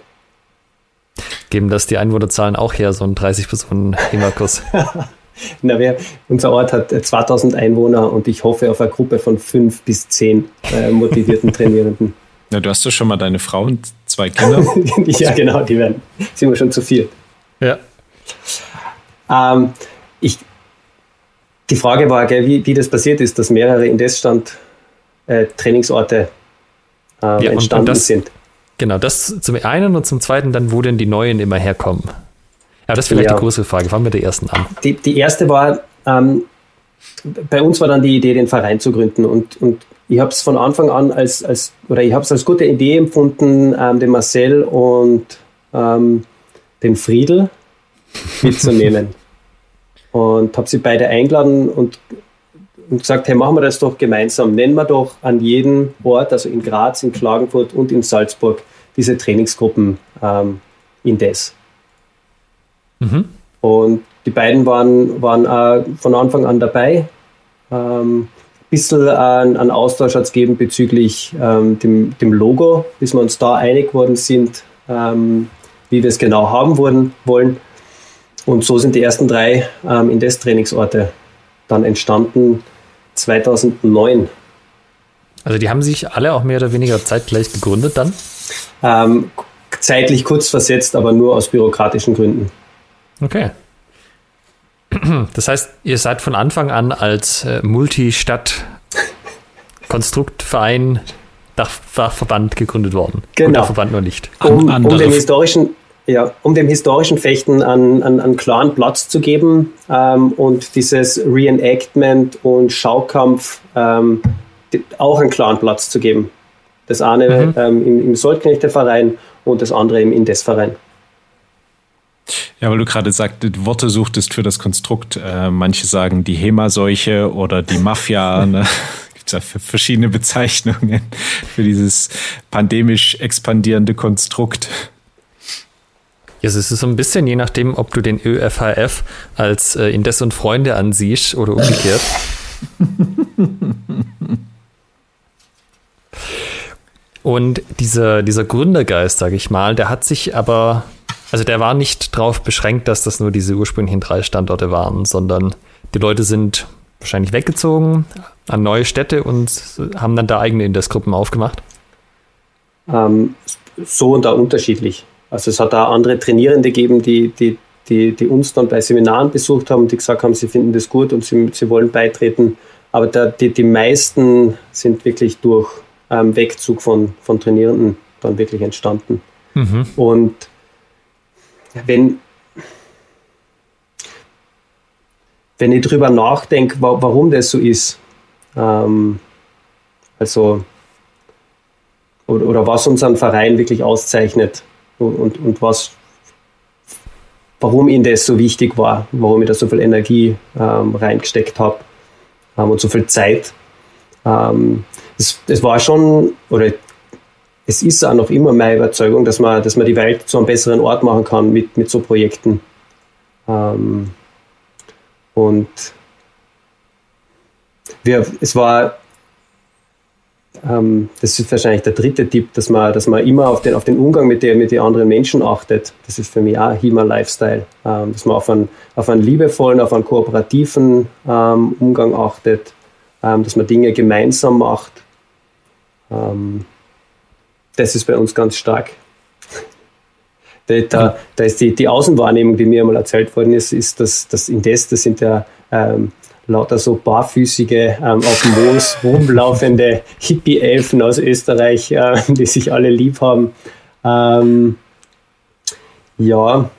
[SPEAKER 2] Geben das die Einwohnerzahlen auch her, so ein 30 Personen HEMA-Kurs?
[SPEAKER 3] Na, wir, unser Ort hat äh, 2000 Einwohner und ich hoffe auf eine Gruppe von fünf bis zehn äh, motivierten [LAUGHS] Trainierenden.
[SPEAKER 4] Na, du hast doch schon mal deine Frau und zwei Kinder. [LAUGHS]
[SPEAKER 3] ja, genau, die werden. Sind wir schon zu viel.
[SPEAKER 2] ja.
[SPEAKER 3] Ähm, ich, die Frage war, gell, wie, wie das passiert ist, dass mehrere Indesstand äh, Trainingsorte äh,
[SPEAKER 2] und-
[SPEAKER 3] entstanden
[SPEAKER 2] und das-
[SPEAKER 3] sind.
[SPEAKER 2] Genau, das zum einen und zum zweiten dann, wo denn die neuen immer herkommen. Ja, das ist vielleicht
[SPEAKER 3] Ja.
[SPEAKER 2] die größere Frage. Fangen wir mit der ersten an.
[SPEAKER 3] Die, die erste war, ähm, bei uns war dann die Idee, den Verein zu gründen. Und, und ich habe es von Anfang an als, als oder ich habe es als gute Idee empfunden, ähm, den Marcel und ähm, den Friedel mitzunehmen. [LAUGHS] und habe sie beide eingeladen und, und gesagt, hey, machen wir das doch gemeinsam. Nennen wir doch an jedem Ort, also in Graz, in Klagenfurt und in Salzburg, diese Trainingsgruppen ähm, indes.
[SPEAKER 2] Mhm.
[SPEAKER 3] Und die beiden waren, waren äh, von Anfang an dabei. Ähm, ein bisschen an, an Austausch hat es gegeben bezüglich ähm, dem, dem Logo, bis wir uns da einig geworden sind, ähm, wie wir es genau haben wollen, wollen. Und so sind die ersten drei ähm, Indes-Trainingsorte dann entstanden 2009.
[SPEAKER 2] Also die haben sich alle auch mehr oder weniger zeitgleich gegründet dann.
[SPEAKER 3] Ähm, zeitlich kurz versetzt, aber nur aus bürokratischen Gründen.
[SPEAKER 2] Okay. Das heißt, ihr seid von Anfang an als äh, Multistadt-Konstruktverein, Dach, Dachverband gegründet worden.
[SPEAKER 3] Genau.
[SPEAKER 2] Dachverband nur nicht.
[SPEAKER 3] um, um dem historischen ja, um dem historischen Fechten einen, einen, einen klaren Platz zu geben ähm, und dieses Reenactment und Schaukampf ähm, auch einen klaren Platz zu geben. Das eine
[SPEAKER 2] Mhm.
[SPEAKER 3] ähm, im, im Soldknechte-Verein und das andere im Indes-Verein.
[SPEAKER 4] Ja, weil du gerade sagtest, Worte suchtest für das Konstrukt. Äh, manche sagen die HEMA-Seuche oder die Mafia. [LAUGHS] Ne? Gibt ja für verschiedene Bezeichnungen für dieses pandemisch expandierende Konstrukt.
[SPEAKER 2] Ja, es ist so ein bisschen je nachdem, ob du den ÖFHF als äh, Indes und Freunde ansiehst oder umgekehrt. [LAUGHS] Und dieser, dieser Gründergeist, sage ich mal, der hat sich aber, also der war nicht darauf beschränkt, dass das nur diese ursprünglichen drei Standorte waren, sondern die Leute sind wahrscheinlich weggezogen an neue Städte und haben dann da eigene Indesgruppen aufgemacht.
[SPEAKER 3] Ähm, so und da unterschiedlich. Also es hat da andere Trainierende gegeben, die, die, die, die uns dann bei Seminaren besucht haben, die gesagt haben, sie finden das gut und sie, sie wollen beitreten. Aber da, die, die meisten sind wirklich durch ähm, Wegzug von, von Trainierenden dann wirklich entstanden.
[SPEAKER 2] Mhm.
[SPEAKER 3] Und wenn, wenn ich drüber nachdenke, wa warum das so ist, ähm, also oder, oder was unseren Verein wirklich auszeichnet und, und, und was, warum ihnen das so wichtig war, warum ich da so viel Energie ähm, reingesteckt habe ähm, und so viel Zeit. Ähm, es, es war schon, oder es ist auch noch immer meine Überzeugung, dass man, dass man die Welt zu einem besseren Ort machen kann mit, mit so Projekten. Ähm, und wir, es war, ähm, das ist wahrscheinlich der dritte Tipp, dass man, dass man immer auf den, auf den Umgang mit, der, mit den anderen Menschen achtet. Das ist für mich auch HEMA-Lifestyle. Ähm, dass man auf einen, auf einen liebevollen, auf einen kooperativen ähm, Umgang achtet, ähm, dass man Dinge gemeinsam macht. Ähm, das ist bei uns ganz stark. [LAUGHS] Da, da, ist die, die Außenwahrnehmung, die mir einmal erzählt worden ist, ist, dass das Indes, das sind ja ähm, lauter so barfüßige, ähm, auf dem Moos rumlaufende Hippie-Elfen aus Österreich, äh, die sich alle lieb haben. Ähm, ja,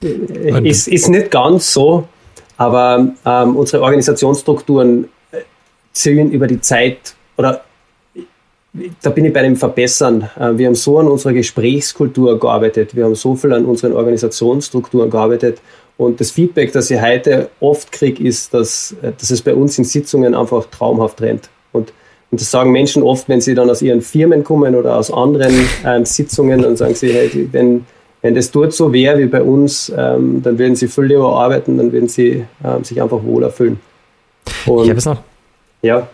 [SPEAKER 3] ist, ist nicht ganz so, aber ähm, unsere Organisationsstrukturen äh, zielen über die Zeit oder da bin ich bei dem Verbessern. Äh, wir haben so an unserer Gesprächskultur gearbeitet, wir haben so viel an unseren Organisationsstrukturen gearbeitet und das Feedback, das ich heute oft kriege, ist, dass, äh, dass es bei uns in Sitzungen einfach traumhaft rennt. Und, und das sagen Menschen oft, wenn sie dann aus ihren Firmen kommen oder aus anderen ähm, Sitzungen, dann sagen sie, hey, wenn, wenn das dort so wäre wie bei uns, ähm, dann würden sie viel lieber arbeiten, dann würden sie ähm, sich einfach wohler fühlen.
[SPEAKER 2] Und, ich habe es noch. Ja.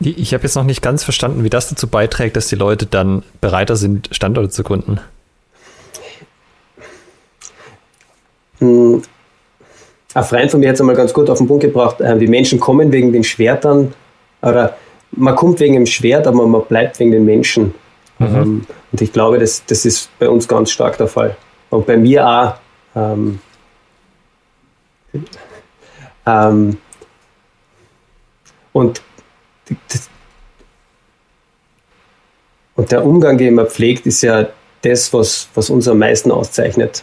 [SPEAKER 2] Ich habe jetzt noch nicht ganz verstanden, wie das dazu beiträgt, dass die Leute dann bereiter sind, Standorte zu gründen.
[SPEAKER 3] Hm, ein Freund von mir hat es einmal ganz gut auf den Punkt gebracht, äh, die Menschen kommen wegen den Schwertern, oder man kommt wegen dem Schwert, aber man bleibt wegen den Menschen. Mhm. Ähm, und ich glaube, das, das ist bei uns ganz stark der Fall. Und bei mir auch. Ähm, ähm, und und der Umgang, den man pflegt, ist ja das, was, was uns am meisten auszeichnet.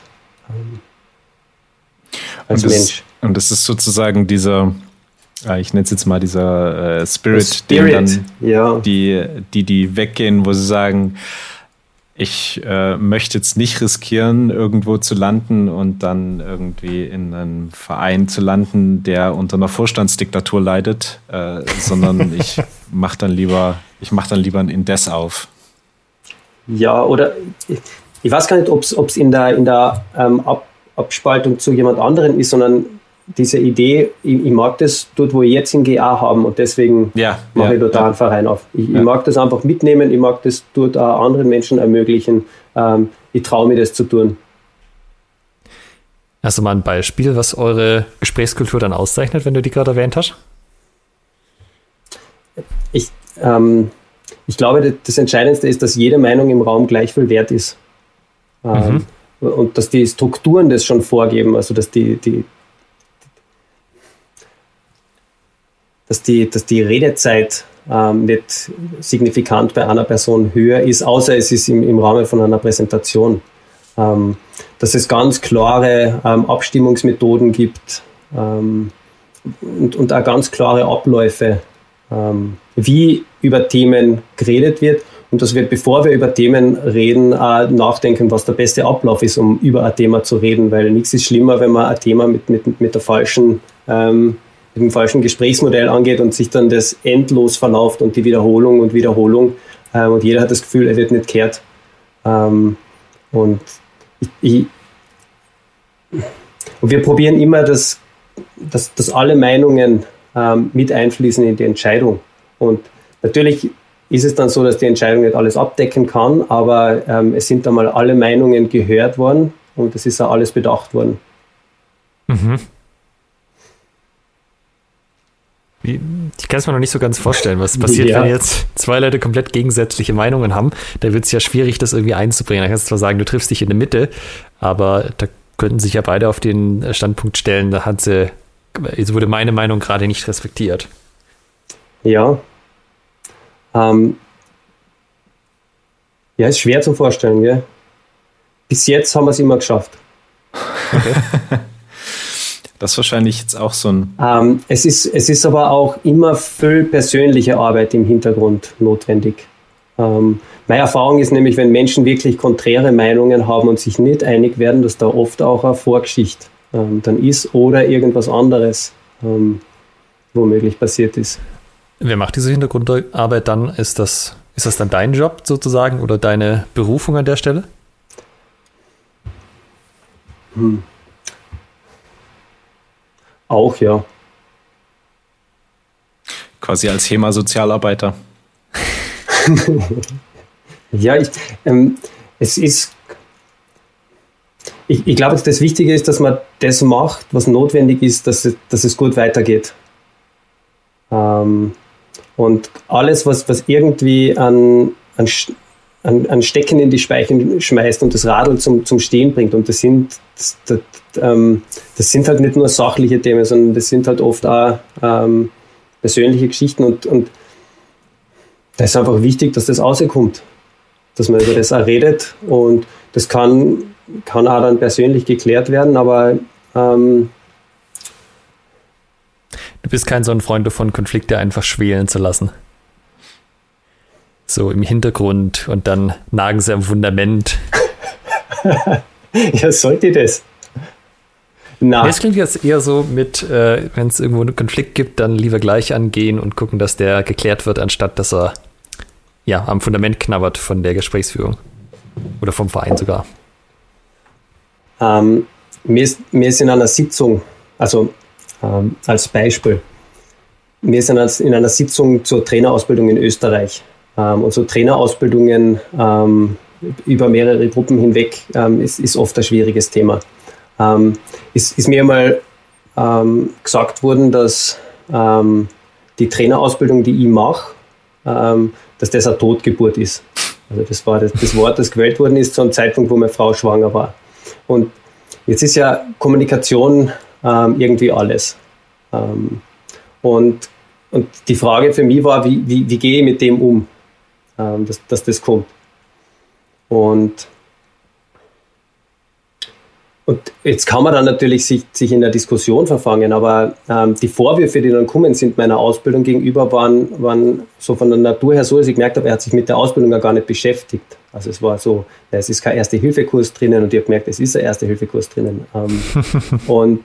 [SPEAKER 4] Als und Mensch. Das, und das ist sozusagen dieser, ich nenne es jetzt mal dieser äh, Spirit, Spirit, den dann ja. die, die, die weggehen, wo sie sagen, ich äh, möchte jetzt nicht riskieren, irgendwo zu landen und dann irgendwie in einem Verein zu landen, der unter einer Vorstandsdiktatur leidet, äh, sondern [LAUGHS] ich mache dann lieber, ich mache dann lieber ein Indes auf.
[SPEAKER 3] Ja, oder ich, ich weiß gar nicht, ob es in der, in der ähm, Ab Abspaltung zu jemand anderen ist, sondern diese Idee, ich, ich, mag das dort, wo ich jetzt in GA haben und deswegen ja, mache ja, ich dort ja. einen Verein auf. Ich, ich, mag das einfach mitnehmen, ich mag das dort auch anderen Menschen ermöglichen. Ähm, ich traue mir das zu tun.
[SPEAKER 2] Hast du mal ein Beispiel, was eure Gesprächskultur dann auszeichnet, wenn du die gerade erwähnt hast?
[SPEAKER 3] Ich, ähm, ich glaube, das Entscheidendste ist, dass jede Meinung im Raum gleich viel wert ist. Ähm, mhm. Und dass die Strukturen das schon vorgeben, also dass die, die, dass die, dass die Redezeit ähm, nicht signifikant bei einer Person höher ist, außer es ist im, im Rahmen von einer Präsentation. Ähm, dass es ganz klare ähm, Abstimmungsmethoden gibt ähm, und, und auch ganz klare Abläufe, ähm, wie über Themen geredet wird und dass wir, bevor wir über Themen reden, auch nachdenken, was der beste Ablauf ist, um über ein Thema zu reden, weil nichts ist schlimmer, wenn man ein Thema mit, mit, mit der falschen ähm, mit dem falschen Gesprächsmodell angeht und sich dann das endlos verlauft und die Wiederholung und Wiederholung ähm, und jeder hat das Gefühl, er wird nicht kehrt. Ähm, und, ich, ich, und wir probieren immer, dass, dass, dass alle Meinungen ähm, mit einfließen in die Entscheidung. Und natürlich ist es dann so, dass die Entscheidung nicht alles abdecken kann, aber ähm, es sind einmal alle Meinungen gehört worden und es ist auch alles bedacht worden. Mhm.
[SPEAKER 2] Ich kann es mir noch nicht so ganz vorstellen, was passiert, ja. wenn jetzt zwei Leute komplett gegensätzliche Meinungen haben. Da wird es ja schwierig, das irgendwie einzubringen. Da kannst du zwar sagen, du triffst dich in der Mitte, aber da könnten sich ja beide auf den Standpunkt stellen, da hat sie, jetzt wurde meine Meinung gerade nicht respektiert.
[SPEAKER 3] Ja. Ähm, ja, ist schwer zu vorstellen, gell? Bis jetzt haben wir es immer geschafft. Okay. [LAUGHS]
[SPEAKER 4] Das ist wahrscheinlich jetzt auch so ein.
[SPEAKER 3] Ähm, es, ist, es ist aber auch immer viel persönliche Arbeit im Hintergrund notwendig. Ähm, meine Erfahrung ist nämlich, wenn Menschen wirklich konträre Meinungen haben und sich nicht einig werden, dass da oft auch eine Vorgeschichte ähm, dann ist oder irgendwas anderes ähm, womöglich passiert ist.
[SPEAKER 2] Wer macht diese Hintergrundarbeit dann? Ist das, ist das dann dein Job sozusagen oder deine Berufung an der Stelle?
[SPEAKER 3] Hm. Auch, ja.
[SPEAKER 4] Quasi als HEMA-Sozialarbeiter. [LAUGHS]
[SPEAKER 3] ja, ich, ähm, es ist. Ich, ich glaube, das Wichtige ist, dass man das macht, was notwendig ist, dass es, dass es gut weitergeht. Ähm, und alles, was, was irgendwie an, an ein, ein Stecken in die Speichen schmeißt und das Radl zum, zum Stehen bringt. Und das sind, das, das, ähm, das sind halt nicht nur sachliche Themen, sondern das sind halt oft auch ähm, persönliche Geschichten und, und da ist einfach wichtig, dass das rauskommt. dass man über das auch redet und das kann, kann auch dann persönlich geklärt werden, aber ähm,
[SPEAKER 2] Du bist kein so ein Freund davon, Konflikte einfach schwelen zu lassen. So im Hintergrund und dann nagen sie am Fundament. [LAUGHS]
[SPEAKER 3] ja, sollte das?
[SPEAKER 2] Na. Das klingt jetzt eher so mit, äh, wenn es irgendwo einen Konflikt gibt, dann lieber gleich angehen und gucken, dass der geklärt wird, anstatt dass er ja, am Fundament knabbert von der Gesprächsführung. Oder vom Verein sogar.
[SPEAKER 3] Ähm, mir, ist, mir ist in einer Sitzung, also ähm, als Beispiel, wir sind in einer Sitzung zur Trainerausbildung in Österreich. Ähm, und so Trainerausbildungen ähm, über mehrere Gruppen hinweg ähm, ist, ist, oft ein schwieriges Thema. Ähm, ist, ist, mir einmal ähm, gesagt worden, dass die Trainerausbildung, die ich mache, dass das eine Totgeburt ist. Also das war das, das Wort, das gewählt worden ist zu einem Zeitpunkt, wo meine Frau schwanger war. Und jetzt ist ja Kommunikation ähm, irgendwie alles. Ähm, und, und die Frage für mich war, wie, wie, wie gehe ich mit dem um, ähm, dass, dass das kommt. Und und jetzt kann man dann natürlich sich, sich in der Diskussion verfangen, aber ähm, die Vorwürfe, die dann kommen, sind meiner Ausbildung gegenüber, waren, waren so von der Natur her so, dass ich gemerkt habe, er hat sich mit der Ausbildung ja gar nicht beschäftigt. Also es war so, es ist kein Erste-Hilfe-Kurs drinnen und ich habe gemerkt, es ist ein Erste-Hilfe-Kurs drinnen. Ähm, [LAUGHS] und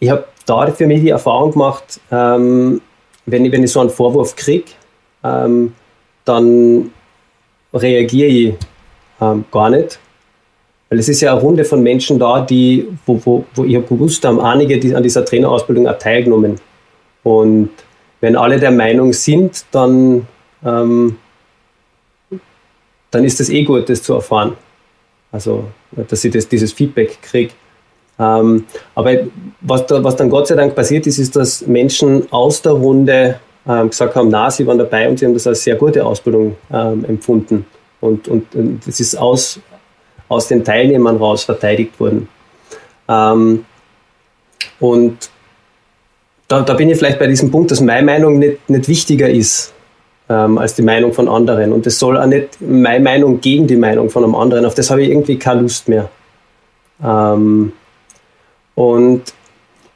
[SPEAKER 3] ich habe da für mich die Erfahrung gemacht, ähm, wenn, ich, wenn ich so einen Vorwurf kriege, ähm, dann reagiere ich ähm, gar nicht, weil es ist ja eine Runde von Menschen da, die, wo, wo, wo ich habe gewusst, haben einige die an dieser Trainerausbildung auch teilgenommen. Und wenn alle der Meinung sind, dann, ähm, dann ist das eh gut, das zu erfahren. Also, dass ich das, dieses Feedback kriege. Ähm, aber was, da, was dann Gott sei Dank passiert ist, ist, dass Menschen aus der Runde ähm, gesagt haben, na, sie waren dabei und sie haben das als sehr gute Ausbildung ähm, empfunden. Und, und, und das ist aus, aus den Teilnehmern raus verteidigt worden. Ähm, und da, da, bin ich vielleicht bei diesem Punkt, dass meine Meinung nicht, nicht wichtiger ist ähm, als die Meinung von anderen. Und es soll auch nicht meine Meinung gegen die Meinung von einem anderen. Auf das habe ich irgendwie keine Lust mehr. Ähm, und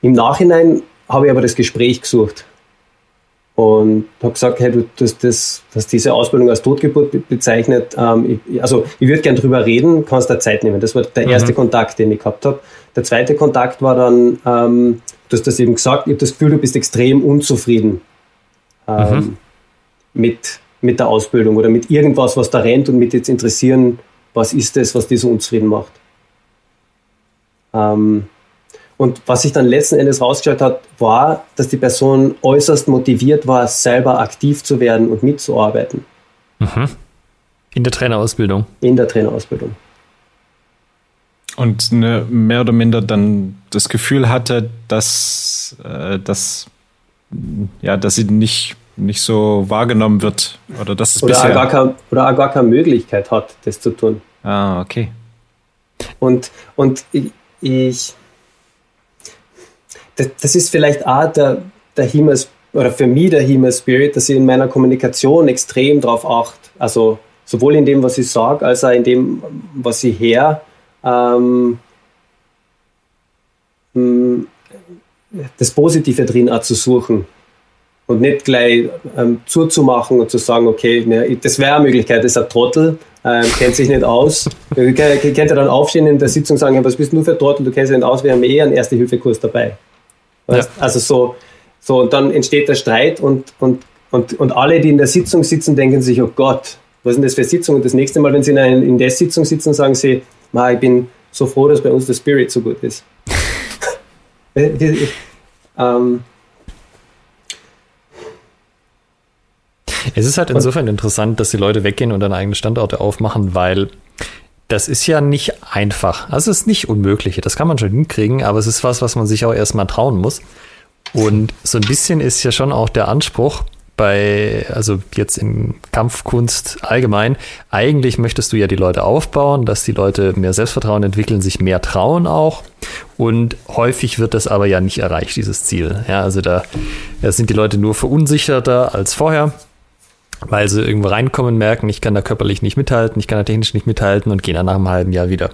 [SPEAKER 3] im Nachhinein habe ich aber das Gespräch gesucht und habe gesagt, hey, du hast, das, hast diese Ausbildung als Totgeburt bezeichnet. Ähm, ich, also ich würde gerne drüber reden, kannst da Zeit nehmen. Das war der erste mhm. Kontakt, den ich gehabt habe. Der zweite Kontakt war dann, ähm, du hast das eben gesagt, ich habe das Gefühl, du bist extrem unzufrieden ähm, mhm. mit, mit der Ausbildung oder mit irgendwas, was da rennt und mit jetzt interessieren, was ist das, was dich so unzufrieden macht. Ähm, und was sich dann letzten Endes rausgestellt hat, war, dass die Person äußerst motiviert war, selber aktiv zu werden und mitzuarbeiten.
[SPEAKER 2] Mhm. In der Trainerausbildung.
[SPEAKER 3] In der Trainerausbildung.
[SPEAKER 4] Und eine, mehr oder minder dann das Gefühl hatte, dass, äh, dass, ja, dass sie nicht, nicht so wahrgenommen wird. Oder dass es
[SPEAKER 3] oder bisher. Gar kein, oder auch gar keine Möglichkeit hat, das zu tun.
[SPEAKER 4] Ah, okay.
[SPEAKER 3] Und, und ich, ich das, das ist vielleicht auch der, der Himmel, oder für mich der Himmel Spirit, dass ich in meiner Kommunikation extrem darauf achte. Also sowohl in dem, was ich sage, als auch in dem, was ich her. Ähm, hm, das Positive drin auch zu suchen und nicht gleich ähm, zuzumachen und zu sagen, okay, ne, das wäre eine Möglichkeit, das ist ein Trottel, ähm, kennt sich nicht aus. Ihr könnt ja dann aufstehen in der Sitzung und sagen, was bist du für ein Trottel, du kennst dich nicht aus, wir haben eh einen Erste-Hilfe-Kurs dabei. Ja. Also so, so, und dann entsteht der Streit und, und, und, und alle, die in der Sitzung sitzen, denken sich, oh Gott, was ist denn das für eine Sitzung? Und das nächste Mal, wenn sie in, einer, in der Sitzung sitzen, sagen sie, ich bin so froh, dass bei uns der Spirit so gut ist. [LAUGHS] ähm,
[SPEAKER 2] es ist halt insofern interessant, dass die Leute weggehen und dann eigene Standorte aufmachen, weil das ist ja nicht einfach. Also es ist nicht unmöglich. Das kann man schon hinkriegen, aber es ist was, was man sich auch erstmal trauen muss. Und so ein bisschen ist ja schon auch der Anspruch bei, also jetzt in Kampfkunst allgemein, eigentlich möchtest du ja die Leute aufbauen, dass die Leute mehr Selbstvertrauen entwickeln, sich mehr trauen auch. Und häufig wird das aber ja nicht erreicht, dieses Ziel. Ja, also da, da sind die Leute nur verunsicherter als vorher weil sie irgendwo reinkommen, merken, ich kann da körperlich nicht mithalten, ich kann da technisch nicht mithalten und gehen dann nach einem halben Jahr wieder.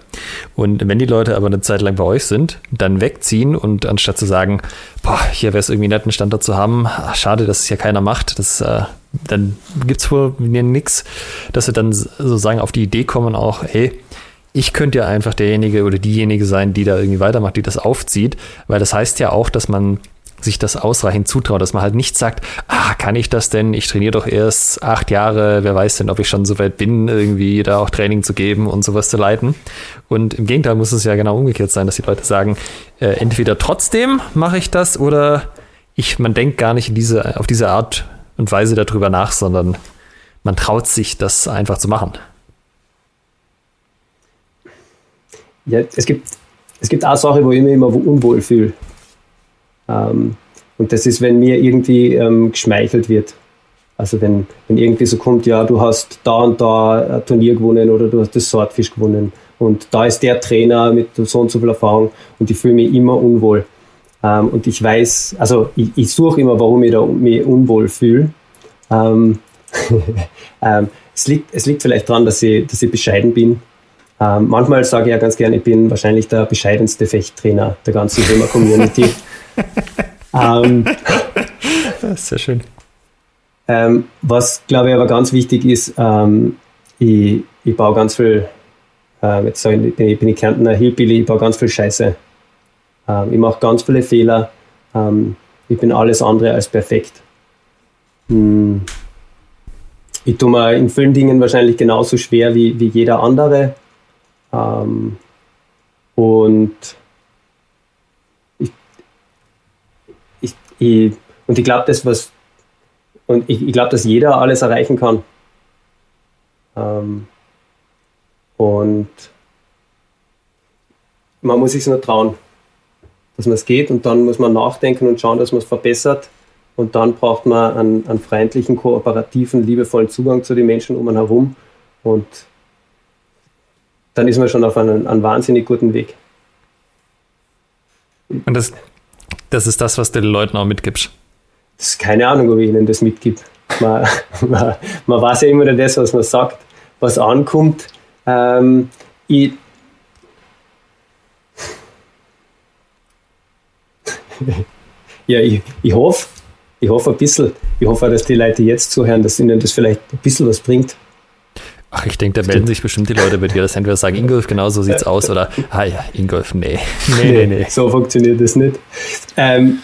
[SPEAKER 2] Und wenn die Leute aber eine Zeit lang bei euch sind, dann wegziehen und anstatt zu sagen, boah, hier wäre es irgendwie nett, einen Standort zu haben, ach, schade, dass es hier keiner macht, das, äh, dann gibt es wohl nichts, dass sie dann sozusagen auf die Idee kommen auch, hey, ich könnte ja einfach derjenige oder diejenige sein, die da irgendwie weitermacht, die das aufzieht, weil das heißt ja auch, dass man sich das ausreichend zutraut, dass man halt nicht sagt, ah, kann ich das denn? Ich trainiere doch erst acht Jahre, wer weiß denn, ob ich schon so weit bin, irgendwie da auch Training zu geben und sowas zu leiten. Und im Gegenteil muss es ja genau umgekehrt sein, dass die Leute sagen, äh, entweder trotzdem mache ich das oder ich, man denkt gar nicht diese, auf diese Art und Weise darüber nach, sondern man traut sich, das einfach zu machen.
[SPEAKER 3] Ja, es gibt, es gibt auch Sachen, wo ich mich immer unwohl fühle. Ähm, und das ist, wenn mir irgendwie ähm, geschmeichelt wird. Also wenn, wenn irgendwie so kommt, ja, du hast da und da ein Turnier gewonnen oder du hast das Swordfish gewonnen und da ist der Trainer mit so und so viel Erfahrung und ich fühle mich immer unwohl. Ähm, und ich weiß, also ich, ich suche immer, warum ich da mich unwohl fühle. Ähm, [LAUGHS] ähm, es, liegt, es liegt vielleicht daran, dass ich, dass ich bescheiden bin. Ähm, manchmal sage ich ja ganz gerne, ich bin wahrscheinlich der bescheidenste Fechttrainer der ganzen Gamer-Community. [LAUGHS]
[SPEAKER 2] ähm, das [LAUGHS] ist sehr schön.
[SPEAKER 3] Ähm, was, glaube ich, aber ganz wichtig ist, ähm, ich, ich baue ganz viel, äh, jetzt ich, bin ich, bin ich Kärntner Hillbilly, ich baue ganz viel Scheiße. Ähm, ich mache ganz viele Fehler. Ähm, ich bin alles andere als perfekt. Hm. Ich tue mir in vielen Dingen wahrscheinlich genauso schwer wie, wie jeder andere. Ähm, und Ich, und ich glaube, das was und ich, ich glaube, dass jeder alles erreichen kann. Ähm, und man muss sich nur trauen, dass man es geht und dann muss man nachdenken und schauen, dass man es verbessert. Und dann braucht man einen, einen freundlichen, kooperativen, liebevollen Zugang zu den Menschen um einen herum. Und dann ist man schon auf einem, einem wahnsinnig guten Weg.
[SPEAKER 2] Und das das ist das, was du den Leuten auch mitgibst.
[SPEAKER 3] Das ist keine Ahnung, ob ich ihnen das mitgib. Man, [LAUGHS] man, man weiß ja immer das, was man sagt, was ankommt. Ähm, ich, [LAUGHS] ja, ich, ich hoffe, ich hoffe ein bisschen, ich hoffe, dass die Leute jetzt zuhören, dass ihnen das vielleicht ein bisschen was bringt.
[SPEAKER 2] Ach, ich denke, da melden sich bestimmt die Leute bei dir, dass entweder sagen, Ingolf, genau so sieht's aus, oder, ah ja, Ingolf, nee. [LAUGHS]
[SPEAKER 3] Nee, nee, nee. So funktioniert das nicht. Ähm,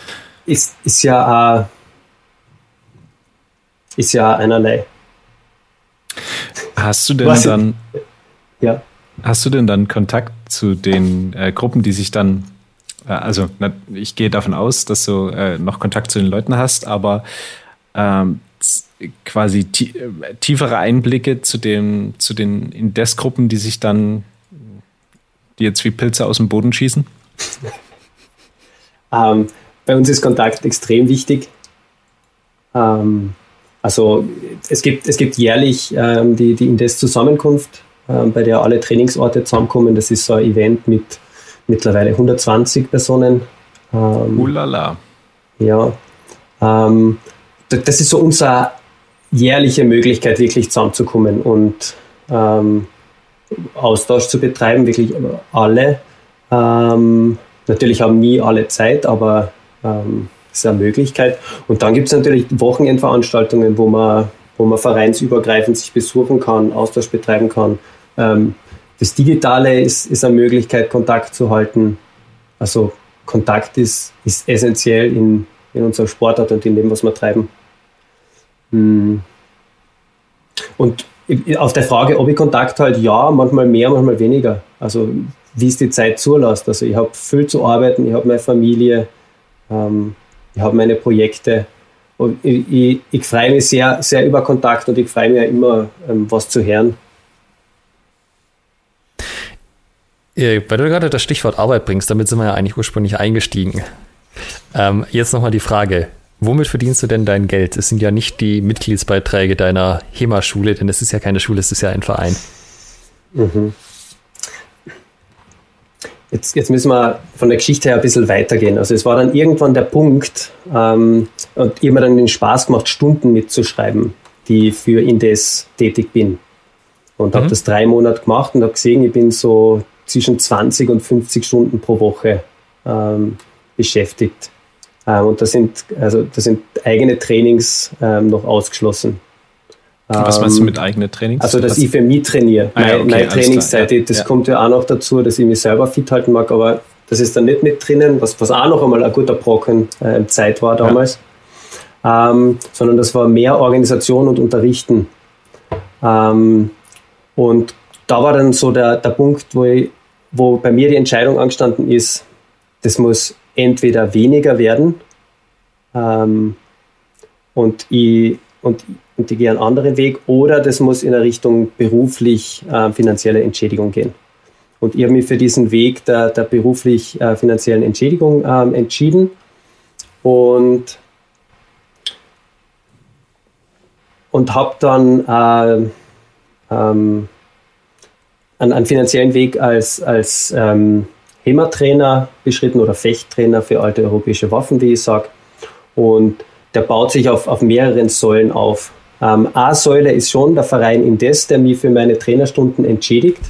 [SPEAKER 3] ist, ist ja, äh, ist ja einerlei.
[SPEAKER 4] Hast du denn Was? dann,
[SPEAKER 3] ja.
[SPEAKER 4] hast du denn dann Kontakt zu den äh, Gruppen, die sich dann, äh, also na, ich gehe davon aus, dass du äh, noch Kontakt zu den Leuten hast, aber ähm, quasi tiefere Einblicke zu, dem, zu den Indes-Gruppen, die sich dann, die jetzt wie Pilze aus dem Boden schießen? [LAUGHS]
[SPEAKER 3] ähm, bei uns ist Kontakt extrem wichtig. Ähm, also es gibt, es gibt jährlich ähm, die, die Indes-Zusammenkunft, ähm, bei der alle Trainingsorte zusammenkommen. Das ist so ein Event mit mittlerweile 120 Personen.
[SPEAKER 4] Ähm, Ulala.
[SPEAKER 3] Ja. Ähm, das ist so unser jährliche Möglichkeit, wirklich zusammenzukommen und ähm, Austausch zu betreiben, wirklich alle. Ähm, natürlich haben nie alle Zeit, aber ähm, ist eine Möglichkeit. Und dann gibt es natürlich Wochenendveranstaltungen, wo man, wo man vereinsübergreifend sich besuchen kann, Austausch betreiben kann. Ähm, das Digitale ist, ist eine Möglichkeit, Kontakt zu halten. Also Kontakt ist, ist essentiell in, in unserem Sportart und in dem, was wir treiben. Hm. Und auf der Frage, ob ich Kontakt halt, ja, manchmal mehr, manchmal weniger. Also wie es die Zeit zulässt. Also ich habe viel zu arbeiten, ich habe meine Familie, ähm, ich habe meine Projekte. Und ich, ich, ich freue mich sehr, sehr über Kontakt und ich freue mich ja immer, ähm, was zu hören.
[SPEAKER 2] Weil du gerade das Stichwort Arbeit bringst, damit sind wir ja eigentlich ursprünglich eingestiegen. Ähm, jetzt nochmal die Frage, Womit verdienst du denn dein Geld? Es sind ja nicht die Mitgliedsbeiträge deiner HEMA-Schule, denn es ist ja keine Schule, es ist ja ein Verein.
[SPEAKER 3] Mhm. Jetzt, jetzt, müssen wir von der Geschichte her ein bisschen weitergehen. Also es war dann irgendwann der Punkt, ähm, und ich habe mir dann den Spaß gemacht, Stunden mitzuschreiben. die für Indes tätig bin. Und
[SPEAKER 2] Mhm.
[SPEAKER 3] habe das drei Monate gemacht und habe gesehen, ich bin so zwischen 20 und 50 Stunden pro Woche ähm, beschäftigt. Ähm, und da sind, also, da sind eigene Trainings ähm, noch ausgeschlossen.
[SPEAKER 4] Was meinst du
[SPEAKER 3] Ähm,
[SPEAKER 4] mit eigenen Trainings?
[SPEAKER 3] also, dass
[SPEAKER 4] Was-
[SPEAKER 3] ich für mich trainiere.
[SPEAKER 4] Ah ja,
[SPEAKER 3] meine,
[SPEAKER 4] okay,
[SPEAKER 3] meine
[SPEAKER 4] klar,
[SPEAKER 3] Trainingszeit,
[SPEAKER 4] ja,
[SPEAKER 3] das
[SPEAKER 4] ja.
[SPEAKER 3] kommt ja auch noch dazu, dass ich mich selber fit halten mag, aber das ist dann nicht mit drinnen, was, was auch noch einmal ein guter Brocken äh, Zeit war damals. Ähm, sondern das war mehr Organisation und Unterrichten. Ähm, und da war dann so der, der Punkt, wo, ich, wo bei mir die Entscheidung angestanden ist, das muss entweder weniger werden ähm, und, ich, und, und ich gehe einen anderen Weg oder das muss in eine Richtung beruflich äh, finanzielle Entschädigung gehen. Und ich habe mich für diesen Weg der, der beruflich äh, finanziellen Entschädigung ähm, entschieden und, und habe dann äh, ähm, einen, einen finanziellen Weg als, als ähm, HEMA-Trainer beschritten oder Fechttrainer für alte europäische Waffen, wie ich sage. Und der baut sich auf, auf mehreren Säulen auf. Ähm, eine Säule ist schon der Verein Indes, der mich für meine Trainerstunden entschädigt.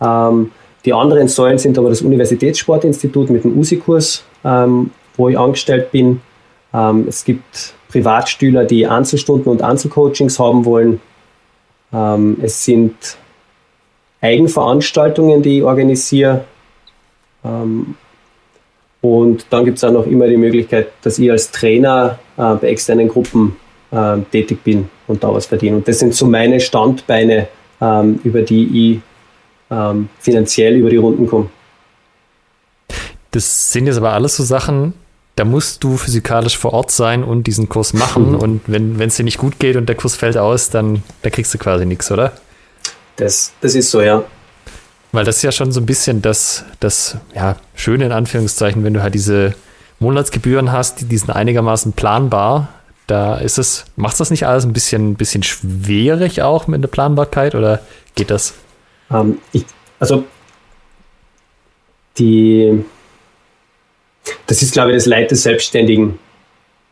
[SPEAKER 3] Ähm, die anderen Säulen sind aber das Universitätssportinstitut mit dem USI-Kurs, ähm, wo ich angestellt bin. Ähm, es gibt Privatstühler, die Einzelstunden und Einzelcoachings haben wollen. Ähm, es sind Eigenveranstaltungen, die ich organisiere. Ähm, und dann gibt es auch noch immer die Möglichkeit, dass ich als Trainer äh, bei externen Gruppen äh, tätig bin und da was verdiene. Und das sind so meine Standbeine, ähm, über die ich ähm, finanziell über die Runden komme.
[SPEAKER 2] Das sind jetzt aber alles so Sachen, da musst du physikalisch vor Ort sein und diesen Kurs machen.
[SPEAKER 3] Mhm.
[SPEAKER 2] Und wenn es dir nicht gut geht und der Kurs fällt aus, dann da kriegst du quasi nichts, oder?
[SPEAKER 3] Das, das ist so, ja.
[SPEAKER 2] Weil das ist ja schon so ein bisschen das, das ja, Schöne in Anführungszeichen, wenn du halt diese Monatsgebühren hast, die, die sind einigermaßen planbar. Da ist es, macht das nicht alles ein bisschen, bisschen schwierig auch mit der Planbarkeit oder geht das?
[SPEAKER 3] Ähm, ich, also die, das ist, glaube ich, das Leid des Selbstständigen,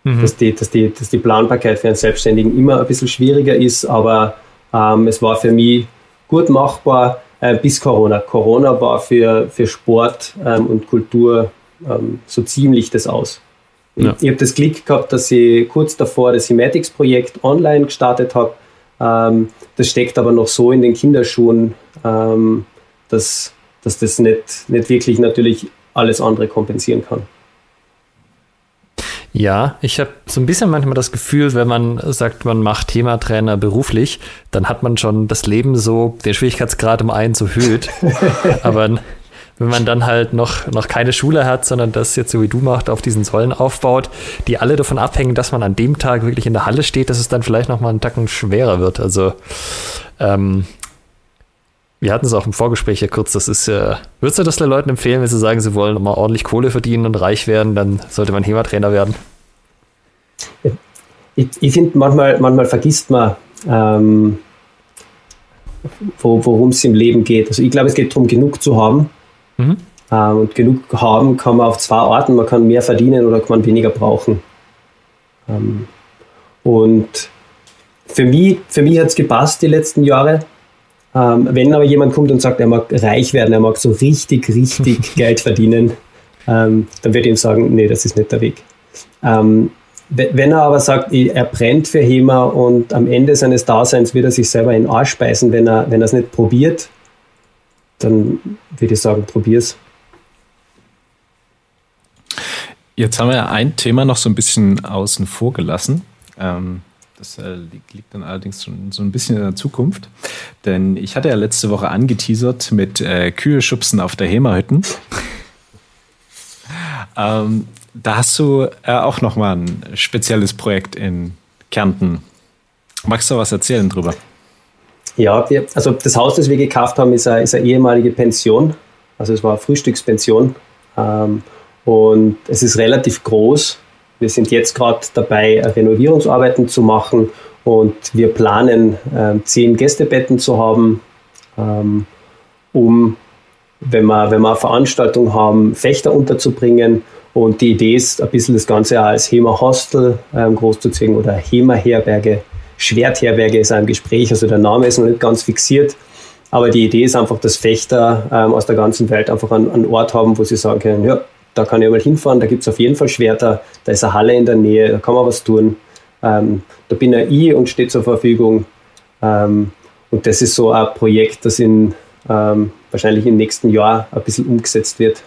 [SPEAKER 2] Mhm.
[SPEAKER 3] dass, die, dass, die, dass die Planbarkeit für einen Selbstständigen immer ein bisschen schwieriger ist, aber ähm, es war für mich gut machbar äh, bis Corona. Corona war für, für Sport ähm, und Kultur ähm, so ziemlich das aus.
[SPEAKER 2] Ja.
[SPEAKER 3] Ich, habe das Glück gehabt, dass ich kurz davor das Hematics-Projekt online gestartet habe. Ähm, das steckt aber noch so in den Kinderschuhen, ähm, dass, dass das nicht, nicht wirklich natürlich alles andere kompensieren kann.
[SPEAKER 2] Ja, ich habe so ein bisschen manchmal das Gefühl, wenn man sagt, man macht Thematrainer beruflich, dann hat man schon das Leben so, den Schwierigkeitsgrad um eins erhöht. [LAUGHS] Aber wenn man dann halt noch, noch keine Schule hat, sondern das jetzt so wie du macht, auf diesen Säulen aufbaut, die alle davon abhängen, dass man an dem Tag wirklich in der Halle steht, dass es dann vielleicht noch mal einen Tacken schwerer wird. Also ähm, wir hatten es auch im Vorgespräch ja kurz, das ist ja, würdest du das den Leuten empfehlen, wenn sie sagen, sie wollen mal ordentlich Kohle verdienen und reich werden, dann sollte man HEMA-Trainer werden?
[SPEAKER 3] Ich, ich finde, manchmal, manchmal vergisst man, ähm, wo, worum es im Leben geht. Also ich glaube, es geht darum, genug zu haben.
[SPEAKER 2] Mhm.
[SPEAKER 3] Ähm, und genug haben kann man auf zwei Arten. Man kann mehr verdienen oder kann man weniger brauchen. Ähm, und für mich, für mich hat es gepasst die letzten Jahre. Ähm, wenn aber jemand kommt und sagt, er mag reich werden, er mag so richtig, richtig [LAUGHS] Geld verdienen, ähm, dann würde ich ihm sagen, nee, das ist nicht der Weg. Ähm, we- wenn er aber sagt, er brennt für HEMA und am Ende seines Daseins wird er sich selber in den Arsch beißen, wenn er wenn er es nicht probiert, dann würde ich sagen, probier's.
[SPEAKER 4] Jetzt haben wir ja ein Thema noch so ein bisschen außen vor gelassen. Ähm, das äh, liegt, liegt dann allerdings schon so ein bisschen in der Zukunft. Denn ich hatte ja letzte Woche angeteasert mit äh, Kühe schubsen auf der Hema-Hütten. [LAUGHS] ähm, da hast du äh, auch noch mal ein spezielles Projekt in Kärnten. Magst du was erzählen drüber?
[SPEAKER 3] Ja, wir, also das Haus, das wir gekauft haben, ist eine, ist eine ehemalige Pension. Also es war eine Frühstückspension. Ähm, und es ist relativ groß. Wir sind jetzt gerade dabei, Renovierungsarbeiten zu machen und wir planen, ähm, zehn Gästebetten zu haben, ähm, um, wenn wir, wenn wir eine Veranstaltung haben, Fechter unterzubringen. Und die Idee ist, ein bisschen das Ganze auch als HEMA-Hostel ähm, großzuziehen oder HEMA-Herberge Schwertherberge ist ein Gespräch, also der Name ist noch nicht ganz fixiert. Aber die Idee ist einfach, dass Fechter ähm, aus der ganzen Welt einfach einen, einen, Ort haben, wo sie sagen können, ja, da kann ich mal hinfahren, da gibt es auf jeden Fall Schwerter, da ist eine Halle in der Nähe, da kann man was tun. Ähm, da bin ich und steht zur Verfügung. Ähm, und das ist so ein Projekt, das in, ähm, wahrscheinlich im nächsten Jahr ein bisschen umgesetzt wird.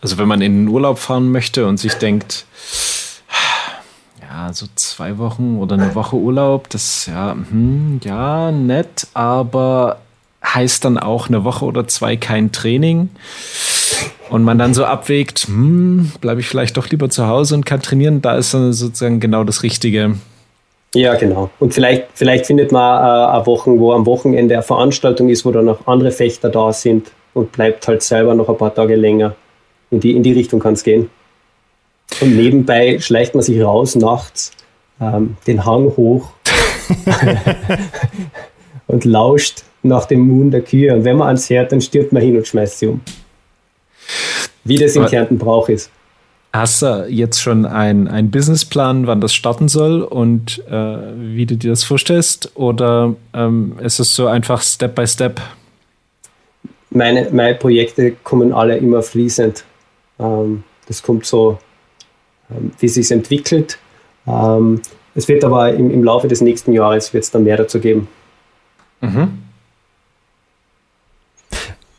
[SPEAKER 4] Also wenn man in den Urlaub fahren möchte und sich denkt, ja, so zwei Wochen oder eine Woche Urlaub, das ja, hm, ja, nett, aber heißt dann auch eine Woche oder zwei kein Training. Und man dann so abwägt, hm, bleibe ich vielleicht doch lieber zu Hause und kann trainieren, da ist dann sozusagen genau das Richtige.
[SPEAKER 3] Ja, genau. Und vielleicht, vielleicht findet man äh, eine Woche, wo am Wochenende eine Veranstaltung ist, wo dann noch andere Fechter da sind und bleibt halt selber noch ein paar Tage länger. In die, in die Richtung kann es gehen. Und nebenbei schleicht man sich raus nachts ähm, den Hang hoch [LAUGHS] [LAUGHS] und lauscht nach dem Moon der Kühe. Und wenn man ans Herd, dann stirbt man hin und schmeißt sie um. Wie das in Kärnten Brauch ist.
[SPEAKER 4] Hast du jetzt schon einen Businessplan, wann das starten soll und äh, wie du dir das vorstellst? Oder ähm, ist es so einfach Step by Step?
[SPEAKER 3] Meine, meine Projekte kommen alle immer fließend. Ähm, das kommt so ähm, wie sich entwickelt. Ähm, es wird aber im, im Laufe des nächsten Jahres wird es dann mehr dazu geben. Mhm.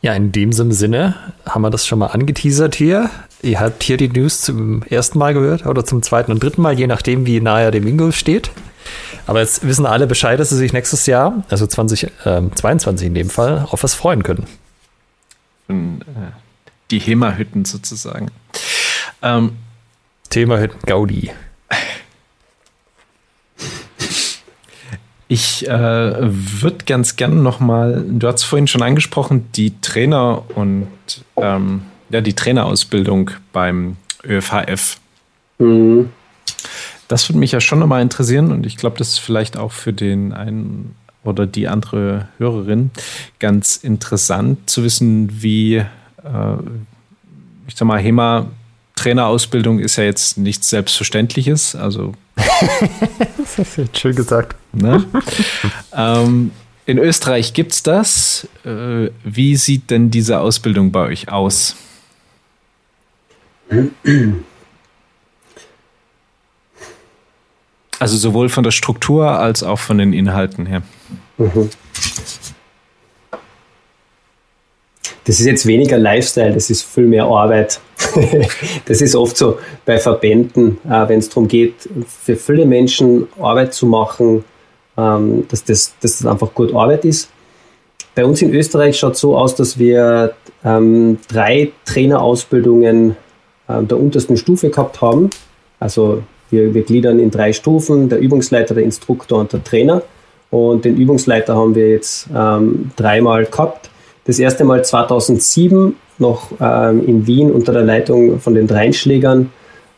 [SPEAKER 2] Ja, in dem Sinne haben wir das schon mal angeteasert hier. Ihr habt hier die News zum ersten Mal gehört oder zum zweiten und dritten Mal, je nachdem, wie nahe der Mingo steht. Aber jetzt wissen alle Bescheid, dass sie sich nächstes Jahr, also 2022 äh, in dem Fall, auf was freuen können.
[SPEAKER 4] Die HEMA-Hütten sozusagen. Ähm,
[SPEAKER 2] Thema hätten Gaudi. [LAUGHS]
[SPEAKER 4] Ich äh, würde ganz gerne nochmal, du hast vorhin schon angesprochen, die Trainer und ähm, ja, die Trainerausbildung beim ÖFHF. Mhm. Das würde mich ja schon nochmal interessieren und ich glaube, das ist vielleicht auch für den einen oder die andere Hörerin ganz interessant zu wissen, wie, äh, ich sag mal, HEMA Trainerausbildung ist ja jetzt nichts Selbstverständliches. Also. [LAUGHS]
[SPEAKER 2] Schön gesagt.
[SPEAKER 4] Ne? [LAUGHS] ähm, in Österreich gibt es das. Äh, wie sieht denn diese Ausbildung bei euch aus? Also sowohl von der Struktur als auch von den Inhalten her. Mhm.
[SPEAKER 3] Das ist jetzt weniger Lifestyle, das ist viel mehr Arbeit. [LAUGHS] das ist oft so bei Verbänden, äh, wenn es darum geht, für viele Menschen Arbeit zu machen, ähm, dass, das, dass das einfach gut Arbeit ist. Bei uns in Österreich schaut es so aus, dass wir ähm, drei Trainerausbildungen ähm, der untersten Stufe gehabt haben. Also wir, wir gliedern in drei Stufen, der Übungsleiter, der Instruktor und der Trainer. Und den Übungsleiter haben wir jetzt ähm, dreimal gehabt. Das erste Mal 2007 noch ähm, in Wien unter der Leitung von den Dreinschlägern.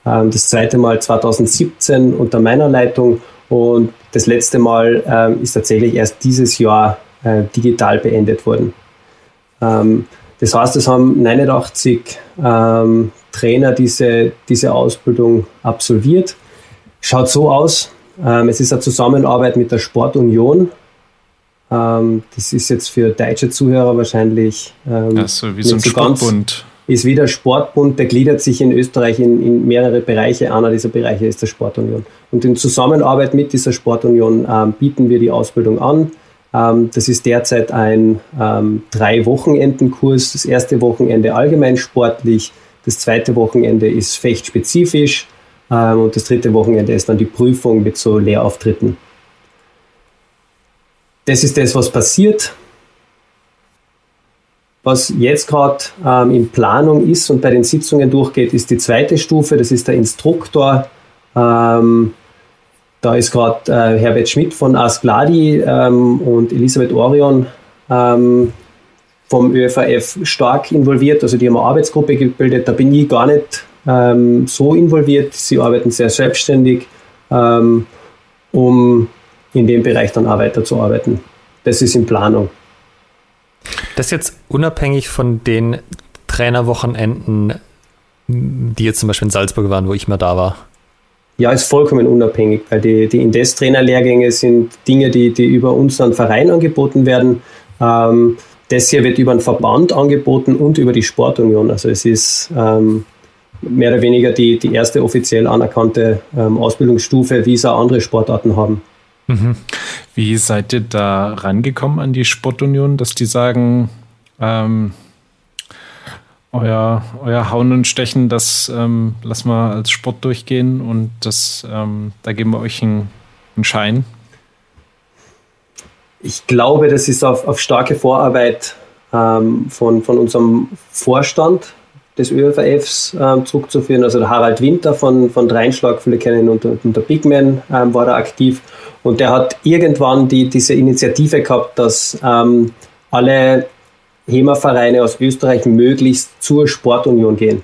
[SPEAKER 3] Ähm, das zweite Mal 2017 unter meiner Leitung. Und das letzte Mal ähm, ist tatsächlich erst dieses Jahr äh, digital beendet worden. Ähm, das heißt, es haben 89 ähm, Trainer diese, diese Ausbildung absolviert. Schaut so aus. Ähm, es ist eine Zusammenarbeit mit der Sportunion ähm, das ist jetzt für deutsche Zuhörer wahrscheinlich
[SPEAKER 4] ähm, also wie so ein so Sportbund.
[SPEAKER 3] Ist wieder Sportbund, der gliedert sich in Österreich in, in, mehrere Bereiche. Einer dieser Bereiche ist der Sportunion. Und in Zusammenarbeit mit dieser Sportunion ähm, bieten wir die Ausbildung an. Ähm, das ist derzeit ein ähm, drei Wochenendenkurs. Das erste Wochenende allgemein sportlich, das zweite Wochenende ist fechtspezifisch ähm, und das dritte Wochenende ist dann die Prüfung mit so Lehrauftritten das ist das, was passiert. Was jetzt gerade ähm, in Planung ist und bei den Sitzungen durchgeht, ist die zweite Stufe, das ist der Instruktor. Ähm, da ist gerade äh, Herbert Schmidt von Askladi ähm, und Elisabeth Orion ähm, vom ÖFAF stark involviert. Also die haben eine Arbeitsgruppe gebildet. Da bin ich gar nicht ähm, so involviert. Sie arbeiten sehr selbstständig, ähm, um in dem Bereich dann auch weiterzuarbeiten. Das ist in Planung.
[SPEAKER 2] Das jetzt unabhängig von den Trainerwochenenden, die jetzt zum Beispiel in Salzburg waren, wo ich mal da war.
[SPEAKER 3] ja, ist vollkommen unabhängig, weil die, die Indes-Trainer-Lehrgänge sind Dinge, die, die über unseren Verein angeboten werden. Ähm, das hier wird über einen Verband angeboten und über die Sportunion. Also es ist ähm, mehr oder weniger die, die erste offiziell anerkannte ähm, Ausbildungsstufe, wie es auch andere Sportarten haben.
[SPEAKER 4] Mhm. Wie seid ihr da rangekommen an die Sportunion, dass die sagen, ähm, euer, euer Hauen und Stechen, das ähm, lassen wir als Sport durchgehen und das, ähm, da geben wir euch einen, einen Schein?
[SPEAKER 3] Ich glaube, das ist auf, auf starke Vorarbeit ähm, von, von unserem Vorstand des ÖFFs ähm, zurückzuführen. Also der Harald Winter von, von Dreinschlag, viele kennen ihn unter, unter Bigman, ähm, war da aktiv. Und der hat irgendwann die, diese Initiative gehabt, dass ähm, alle HEMA-Vereine aus Österreich möglichst zur Sportunion gehen.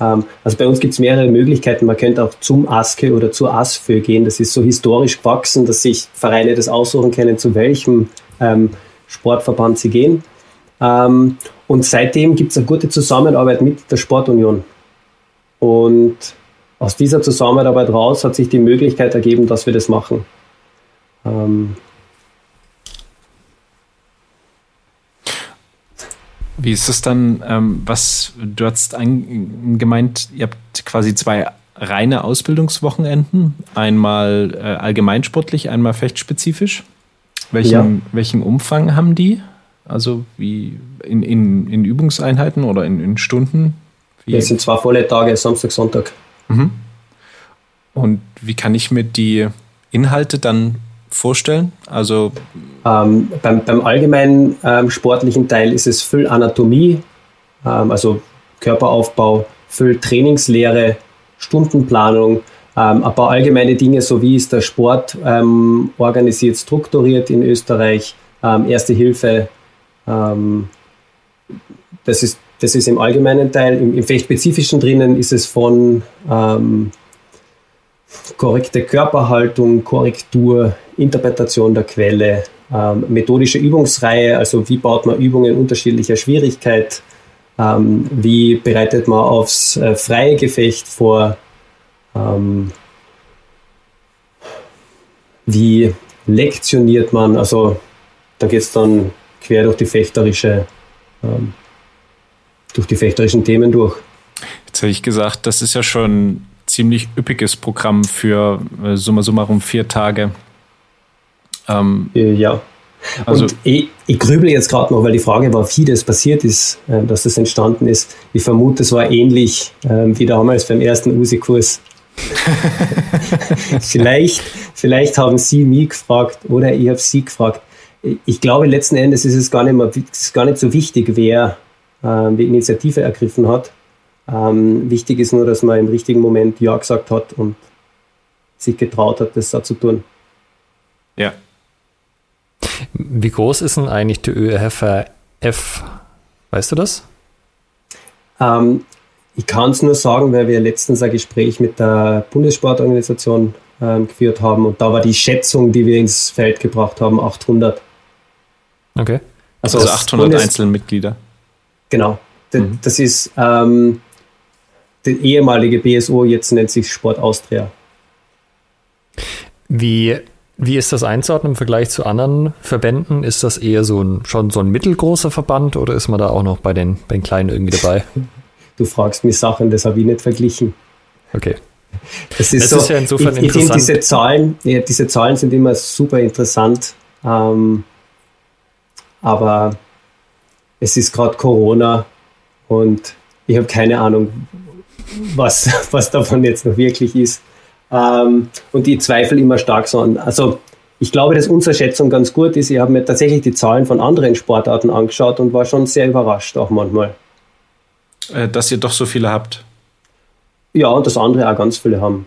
[SPEAKER 3] Ähm, also bei uns gibt es mehrere Möglichkeiten. Man könnte auch zum ASKE oder zur ASFÖ gehen. Das ist so historisch gewachsen, dass sich Vereine das aussuchen können, zu welchem ähm, Sportverband sie gehen. Ähm, und seitdem gibt es eine gute Zusammenarbeit mit der Sportunion. Und aus dieser Zusammenarbeit raus hat sich die Möglichkeit ergeben, dass wir das machen. Ähm,
[SPEAKER 4] Wie ist es dann, ähm, was, du hast ein, gemeint, ihr habt quasi zwei reine Ausbildungswochenenden, einmal äh, allgemeinsportlich, einmal fechtspezifisch. Welchen, ja. welchen Umfang haben die? Also wie in, in, in Übungseinheiten oder in, in Stunden?
[SPEAKER 3] Wie? Es sind zwei volle Tage, Samstag, Sonntag. Mhm.
[SPEAKER 4] Und wie kann ich mir die Inhalte dann vorstellen? Also
[SPEAKER 3] ähm, beim, beim allgemeinen ähm, sportlichen Teil ist es viel Anatomie, ähm, also Körperaufbau, viel Trainingslehre, Stundenplanung, ähm, ein paar allgemeine Dinge, so wie ist der Sport ähm, organisiert, strukturiert in Österreich, ähm, Erste Hilfe. das, ist, das ist im allgemeinen Teil. Im, im Fechtspezifischen drinnen ist es von korrekte Körperhaltung, Korrektur, Interpretation der Quelle, ähm, methodische Übungsreihe, also wie baut man Übungen unterschiedlicher Schwierigkeit, ähm, wie bereitet man aufs äh, freie Gefecht vor, ähm, wie lektioniert man, also da geht es dann quer durch die fechterische, ähm, durch die fechterischen Themen durch.
[SPEAKER 4] Jetzt hätte ich gesagt, das ist ja schon ziemlich üppiges Programm für äh, summa summarum vier Tage.
[SPEAKER 3] Ähm, äh, ja. Also, und ich, ich grübel jetzt gerade noch, weil die Frage war, wie das passiert ist, äh, dass das entstanden ist. Ich vermute, es war ähnlich äh, wie damals beim ersten USI-Kurs. [LAUGHS] [LAUGHS] vielleicht, vielleicht haben Sie mich gefragt oder ich habe Sie gefragt. Ich glaube, letzten Endes ist es gar nicht, mehr, gar nicht so wichtig, wer äh, die Initiative ergriffen hat, ähm, wichtig ist nur, dass man im richtigen Moment Ja gesagt hat und sich getraut hat, das so zu tun.
[SPEAKER 2] Ja. Wie groß ist denn eigentlich die ÖRF? Weißt du das?
[SPEAKER 3] Ähm, ich kann es nur sagen, weil wir letztens ein Gespräch mit der Bundessportorganisation ähm, geführt haben und da war die Schätzung, die wir ins Feld gebracht haben, 800.
[SPEAKER 2] Okay.
[SPEAKER 4] Also, also 800 Bundes Einzelmitglieder.
[SPEAKER 3] Genau. Mhm. Das ist ähm, die ehemalige BSO, jetzt nennt sich Sport Austria.
[SPEAKER 2] Wie, wie ist das einzuordnen im Vergleich zu anderen Verbänden? Ist das eher so ein, schon so ein mittelgroßer Verband oder ist man da auch noch bei den, bei den Kleinen irgendwie dabei? [LAUGHS]
[SPEAKER 3] Du fragst mich Sachen, das habe ich nicht verglichen.
[SPEAKER 2] Okay.
[SPEAKER 3] Das ist, das so, ist ja insofern ich, ich interessant. Diese Zahlen, ja, diese Zahlen sind immer super interessant, ähm, aber es ist gerade Corona und ich habe keine Ahnung, was, [LAUGHS] was davon jetzt noch wirklich ist. Ähm, und ich zweifle immer stark so an. Also ich glaube, dass unsere Schätzung ganz gut ist. Ich habe mir tatsächlich die Zahlen von anderen Sportarten angeschaut und war schon sehr überrascht, auch manchmal.
[SPEAKER 4] Äh, dass ihr doch so viele habt.
[SPEAKER 3] Ja, und dass andere auch ganz viele haben.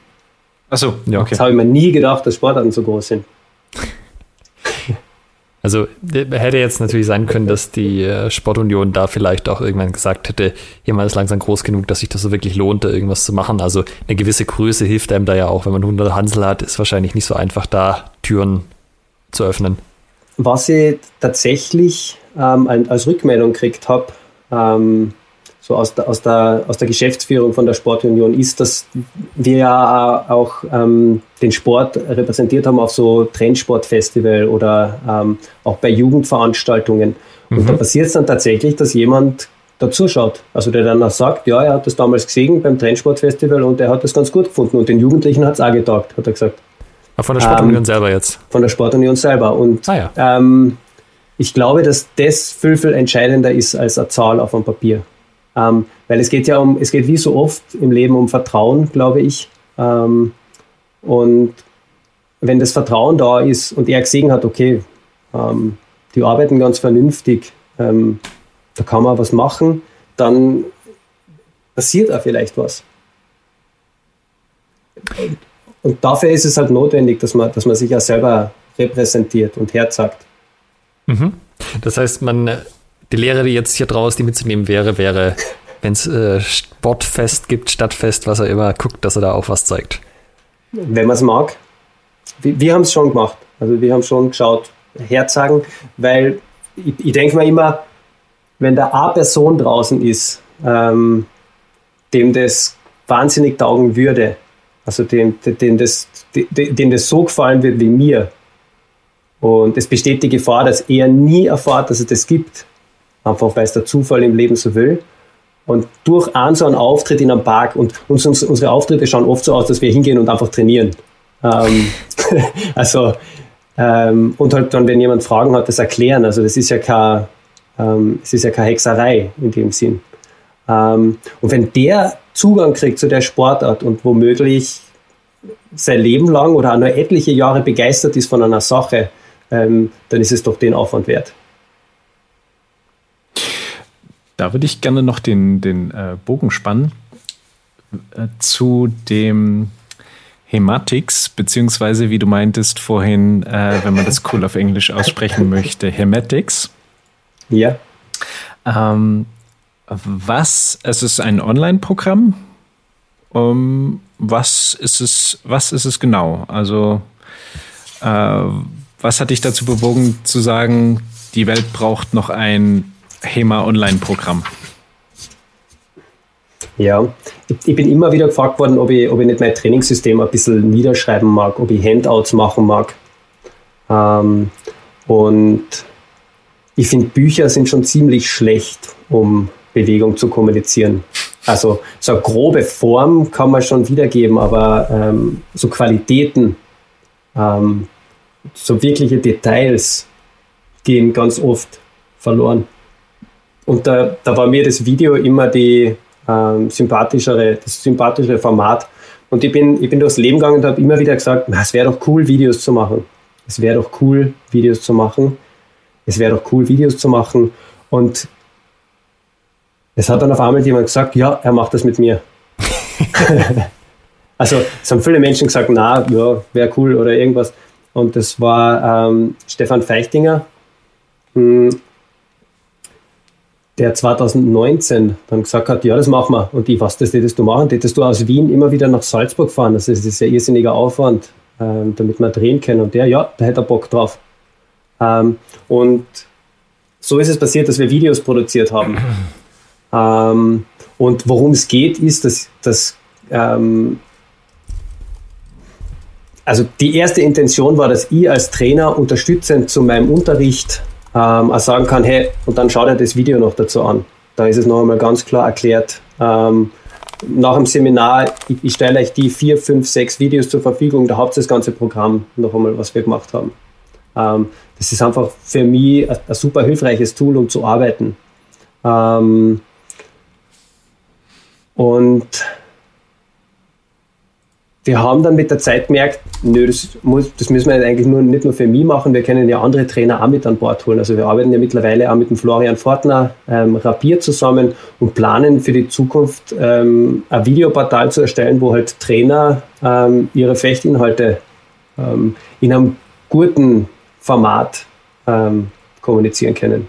[SPEAKER 4] Achso,
[SPEAKER 3] ja, okay. Das habe ich mir nie gedacht, dass Sportarten so groß sind.
[SPEAKER 2] Also hätte jetzt natürlich sein können, dass die äh, Sportunion da vielleicht auch irgendwann gesagt hätte, mal ist langsam groß genug, dass sich das so wirklich lohnt, da irgendwas zu machen. Also eine gewisse Größe hilft einem da ja auch. Wenn man 100 Hansel hat, ist wahrscheinlich nicht so einfach, da Türen zu öffnen.
[SPEAKER 3] Was ich tatsächlich ähm, als Rückmeldung gekriegt habe, ähm, so aus der, aus der, aus der Geschäftsführung von der Sportunion ist, dass wir ja auch ähm, den Sport repräsentiert haben auf so Trendsportfestival oder ähm, auch bei Jugendveranstaltungen. Und mhm. da passiert es dann tatsächlich, dass jemand dazuschaut. Also der dann auch sagt, ja, er hat das damals gesehen beim Trendsportfestival und er hat das ganz gut gefunden. Und den Jugendlichen hat es auch getaugt, hat er gesagt.
[SPEAKER 2] Aber von der Sportunion ähm, selber jetzt?
[SPEAKER 3] Von der Sportunion selber. Und
[SPEAKER 2] ah, ja.
[SPEAKER 3] ähm, ich glaube, dass das viel, viel entscheidender ist als eine Zahl auf einem Papier. Ähm, weil es geht ja um, es geht wie so oft im Leben um Vertrauen, glaube ich. Ähm, und wenn das Vertrauen da ist und er gesehen hat, okay, ähm, die arbeiten ganz vernünftig, ähm, da kann man was machen, dann passiert auch vielleicht was. Und dafür ist es halt notwendig, dass man, dass man sich ja selber repräsentiert und herzagt.
[SPEAKER 2] Mhm. Das heißt, man die Lehre, die jetzt hier draus, die mitzunehmen wäre, wäre, wenn es äh, Sportfest gibt, Stadtfest, was er immer, guckt, dass er da auch was zeigt.
[SPEAKER 3] Wenn man es mag. Wir, wir haben es schon gemacht. Also wir haben schon geschaut, herzagen, weil ich, ich denke mir immer, wenn da eine Person draußen ist, ähm, dem das wahnsinnig taugen würde, also dem, dem, das, dem das so gefallen wird wie mir, und es besteht die Gefahr, dass er nie erfahrt, dass es das gibt, einfach weil es der Zufall im Leben so will. Und durch einen so einen Auftritt in einem Park, und uns, unsere Auftritte schauen oft so aus, dass wir hingehen und einfach trainieren. Ähm, [LAUGHS] also, ähm, und halt dann, wenn jemand Fragen hat, das erklären. Also, das ist ja kein, ähm, es ist ja keine Hexerei in dem Sinn. Ähm, und wenn der Zugang kriegt zu der Sportart und womöglich sein Leben lang oder auch nur etliche Jahre begeistert ist von einer Sache, ähm, dann ist es doch den Aufwand wert.
[SPEAKER 4] Da würde ich gerne noch den, den äh, Bogen spannen äh, zu dem Hematix, beziehungsweise wie du meintest vorhin, äh, wenn man das cool auf Englisch aussprechen [LAUGHS] möchte, Hematics.
[SPEAKER 3] Ja.
[SPEAKER 4] Ähm, was, es ist ein Online-Programm. Um, was ist es, was ist es genau? Also, äh, was hat dich dazu bewogen zu sagen, die Welt braucht noch ein HEMA Online-Programm?
[SPEAKER 3] Ja, ich, bin immer wieder gefragt worden, ob ich, ob ich nicht mein Trainingssystem ein bisschen niederschreiben mag, ob ich Handouts machen mag. Ähm, und ich finde, Bücher sind schon ziemlich schlecht, um Bewegung zu kommunizieren. Also so eine grobe Form kann man schon wiedergeben, aber ähm, so Qualitäten, ähm, so wirkliche Details gehen ganz oft verloren. Und da, da war mir das Video immer die ähm, sympathischere, das sympathischere Format. Und ich bin, ich bin durchs Leben gegangen und habe immer wieder gesagt, es wäre doch cool, Videos zu machen. Es wäre doch cool, Videos zu machen. Es wäre doch cool, Videos zu machen. Und es hat dann auf einmal jemand gesagt, ja, er macht das mit mir. [LAUGHS] [LAUGHS] also es haben viele Menschen gesagt, na, ja, wäre cool oder irgendwas. Und das war ähm, Stefan Feichtinger, hm, der 2019 dann gesagt hat, ja, das machen wir. Und ich, was das hättest du machen? Hättest du aus Wien immer wieder nach Salzburg fahren? Das ist, das ist ein irrsinniger Aufwand, ähm, damit wir drehen können. Und der, ja, da hätte er Bock drauf. Ähm, und so ist es passiert, dass wir Videos produziert haben. Ähm, und worum es geht, ist, dass, dass ähm, also die erste Intention war, dass ich als Trainer unterstützend zu meinem Unterricht ähm, auch sagen kann, hey, und dann schau dir das Video noch dazu an. Da ist es noch einmal ganz klar erklärt. Ähm, nach dem Seminar, ich, ich stelle euch die vier, fünf, sechs Videos zur Verfügung, da habt ihr das ganze Programm noch einmal, was wir gemacht haben. Ähm, das ist einfach für mich ein, ein, super hilfreiches Tool, um zu arbeiten. Ähm, und wir haben dann mit der Zeit gemerkt, nö, das, muss, das müssen wir eigentlich nur, nicht nur für mich machen, wir können ja andere Trainer auch mit an Bord holen. Also wir arbeiten ja mittlerweile auch mit dem Florian Fortner, ähm, Rapier zusammen und planen für die Zukunft ähm, ein Videoportal zu erstellen, wo halt Trainer ähm, ihre Fechtinhalte ähm, in einem guten Format ähm, kommunizieren können.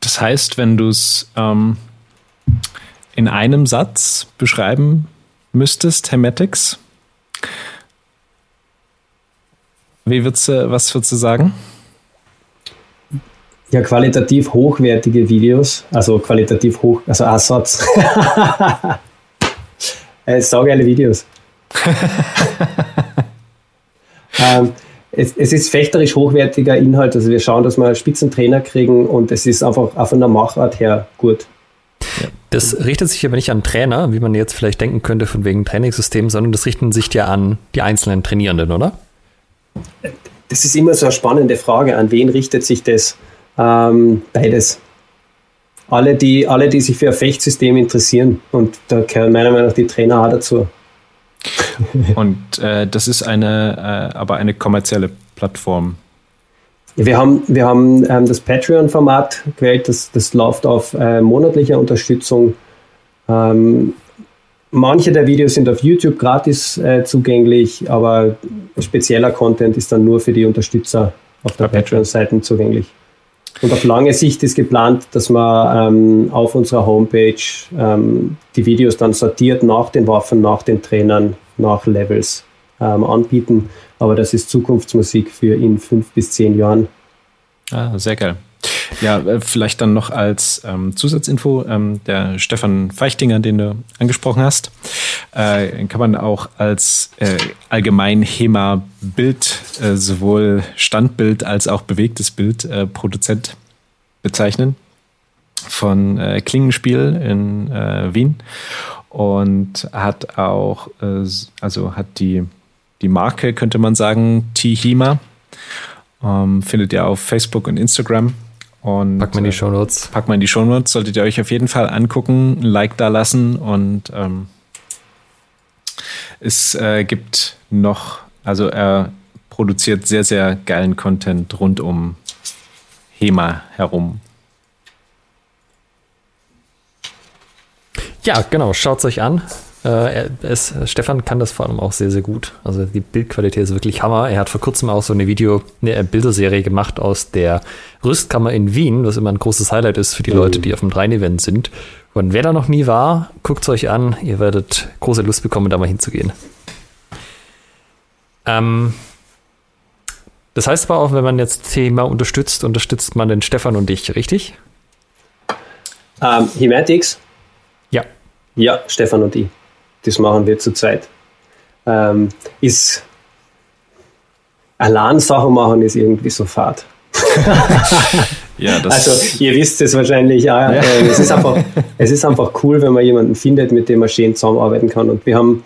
[SPEAKER 4] Das heißt, wenn du es ähm, in einem Satz beschreiben müsstest, Hermetics, wie würdest du, was würdest du sagen?
[SPEAKER 3] ja, qualitativ hochwertige Videos, also qualitativ hoch, also Ersatz. [LAUGHS] äh, saugeile Videos. [LAUGHS] ähm, es, es, ist fechterisch hochwertiger Inhalt, also wir schauen, dass wir Spitzentrainer kriegen und es ist einfach auch von der Machart her gut.
[SPEAKER 2] Das richtet sich aber nicht an Trainer, wie man jetzt vielleicht denken könnte, von wegen Trainingssystem, sondern das richten sich ja an die einzelnen Trainierenden, oder?
[SPEAKER 3] Das ist immer so eine spannende Frage. An wen richtet sich das? Ähm, beides. Alle die, alle, die sich für ein Fechtsystem interessieren. Und da gehören meiner Meinung nach die Trainer auch dazu.
[SPEAKER 4] Und äh, das ist eine, äh, aber eine kommerzielle Plattform.
[SPEAKER 3] Wir haben, wir haben ähm, das Patreon-Format gewählt, das, das läuft auf äh, monatliche Unterstützung. Ähm, manche der Videos sind auf YouTube gratis äh, zugänglich, aber spezieller Content ist dann nur für die Unterstützer auf der Patreon-Seite zugänglich. Und auf lange Sicht ist geplant, dass wir ähm, auf unserer Homepage ähm, die Videos dann sortiert nach den Waffen, nach den Trainern, nach Levels ähm, anbieten. Aber das ist Zukunftsmusik für in fünf bis zehn Jahren.
[SPEAKER 4] Ah, sehr geil. Ja, äh, vielleicht dann noch als ähm, Zusatzinfo, ähm, der Stefan Feichtinger, den du angesprochen hast, äh, kann man auch als äh, allgemein HEMA-Bild, äh, sowohl Standbild als auch bewegtes Bild, äh, Produzent bezeichnen von äh, Klingenspiel in Wien und hat auch, also hat die, die Marke, könnte man sagen, T-HEMA. Ähm, findet ihr auf Facebook und Instagram und
[SPEAKER 2] pack mal in die Show Notes.
[SPEAKER 4] Pack mal in die Show Notes. Solltet ihr euch auf jeden Fall angucken, ein Like da lassen und ähm, es äh, gibt noch, also er produziert sehr, sehr geilen Content rund um HEMA herum.
[SPEAKER 2] Ja, genau, schaut es euch an. Äh, es, Stefan kann das vor allem auch sehr, sehr gut. Also die Bildqualität ist wirklich Hammer. Er hat vor kurzem auch so eine Video, eine Bilderserie gemacht aus der Rüstkammer in Wien, was immer ein großes Highlight ist für die mhm. Leute, die auf dem Rhein-Event sind. Und wer da noch nie war, guckt es euch an. Ihr werdet große Lust bekommen, da mal hinzugehen. Ähm, das heißt aber auch, wenn man jetzt Thema unterstützt, unterstützt man den Stefan und dich, richtig?
[SPEAKER 3] Ähm, Hematics?
[SPEAKER 2] Ja.
[SPEAKER 3] Ja, Stefan und ich das machen wir zurzeit. Ähm, ist allein Sachen machen ist irgendwie so fad. [LAUGHS] ja, also ihr wisst es wahrscheinlich, ja, ja. Äh, es, ist einfach, es ist einfach cool, wenn man jemanden findet, mit dem man schön zusammenarbeiten kann. Und wir haben,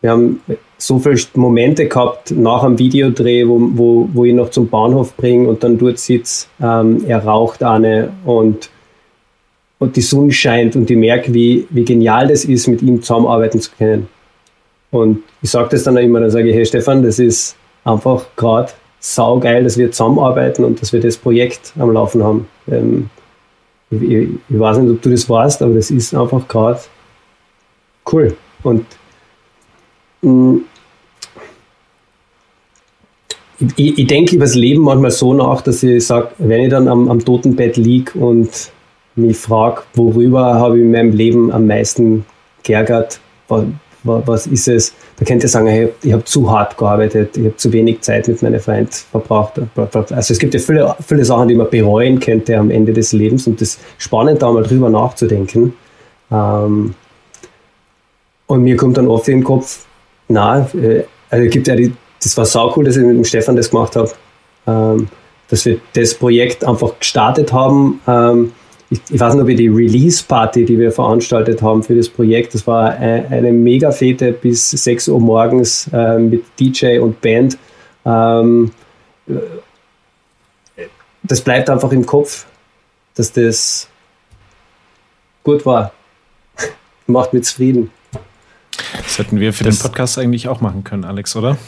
[SPEAKER 3] wir haben so viele Momente gehabt nach einem Videodreh, wo, wo, wo ich noch zum Bahnhof bringe und dann dort sitze, ähm, er raucht eine und und die Sonne scheint und ich merke, wie, wie genial das ist, mit ihm zusammenarbeiten zu können. Und ich sage das dann auch immer, dann sage ich, hey Stefan, das ist einfach gerade saugeil, dass wir zusammenarbeiten und dass wir das Projekt am Laufen haben. Ähm, ich, ich, weiß nicht, ob du das weißt, aber das ist einfach gerade cool. Und mh, mm, ich, ich denke über das Leben manchmal so nach, dass ich sage, wenn ich dann am, am Totenbett liege und mich frage, worüber habe ich in meinem Leben am meisten geärgert, was, was ist es? Da könnte ich sagen, ich habe zu hart gearbeitet, ich habe zu wenig Zeit mit meinen Freunden verbracht. Also es gibt ja viele, viele Sachen, die man bereuen könnte am Ende des Lebens und das ist spannend, da mal drüber nachzudenken. Ähm, und mir kommt dann oft in den Kopf, na, äh, also gibt ja die, das war sau cool, dass ich mit dem Stefan das gemacht habe, ähm, dass wir das Projekt einfach gestartet haben. Ich, ich weiß nicht, ob ich die Release-Party, die wir veranstaltet haben für das Projekt, das war eine, eine mega Fete bis 6 Uhr morgens äh, mit DJ und Band. Ähm, das bleibt einfach im Kopf, dass das gut war. [LAUGHS] Macht mich zufrieden.
[SPEAKER 4] Das hätten wir für das den Podcast eigentlich auch machen können, Alex, oder?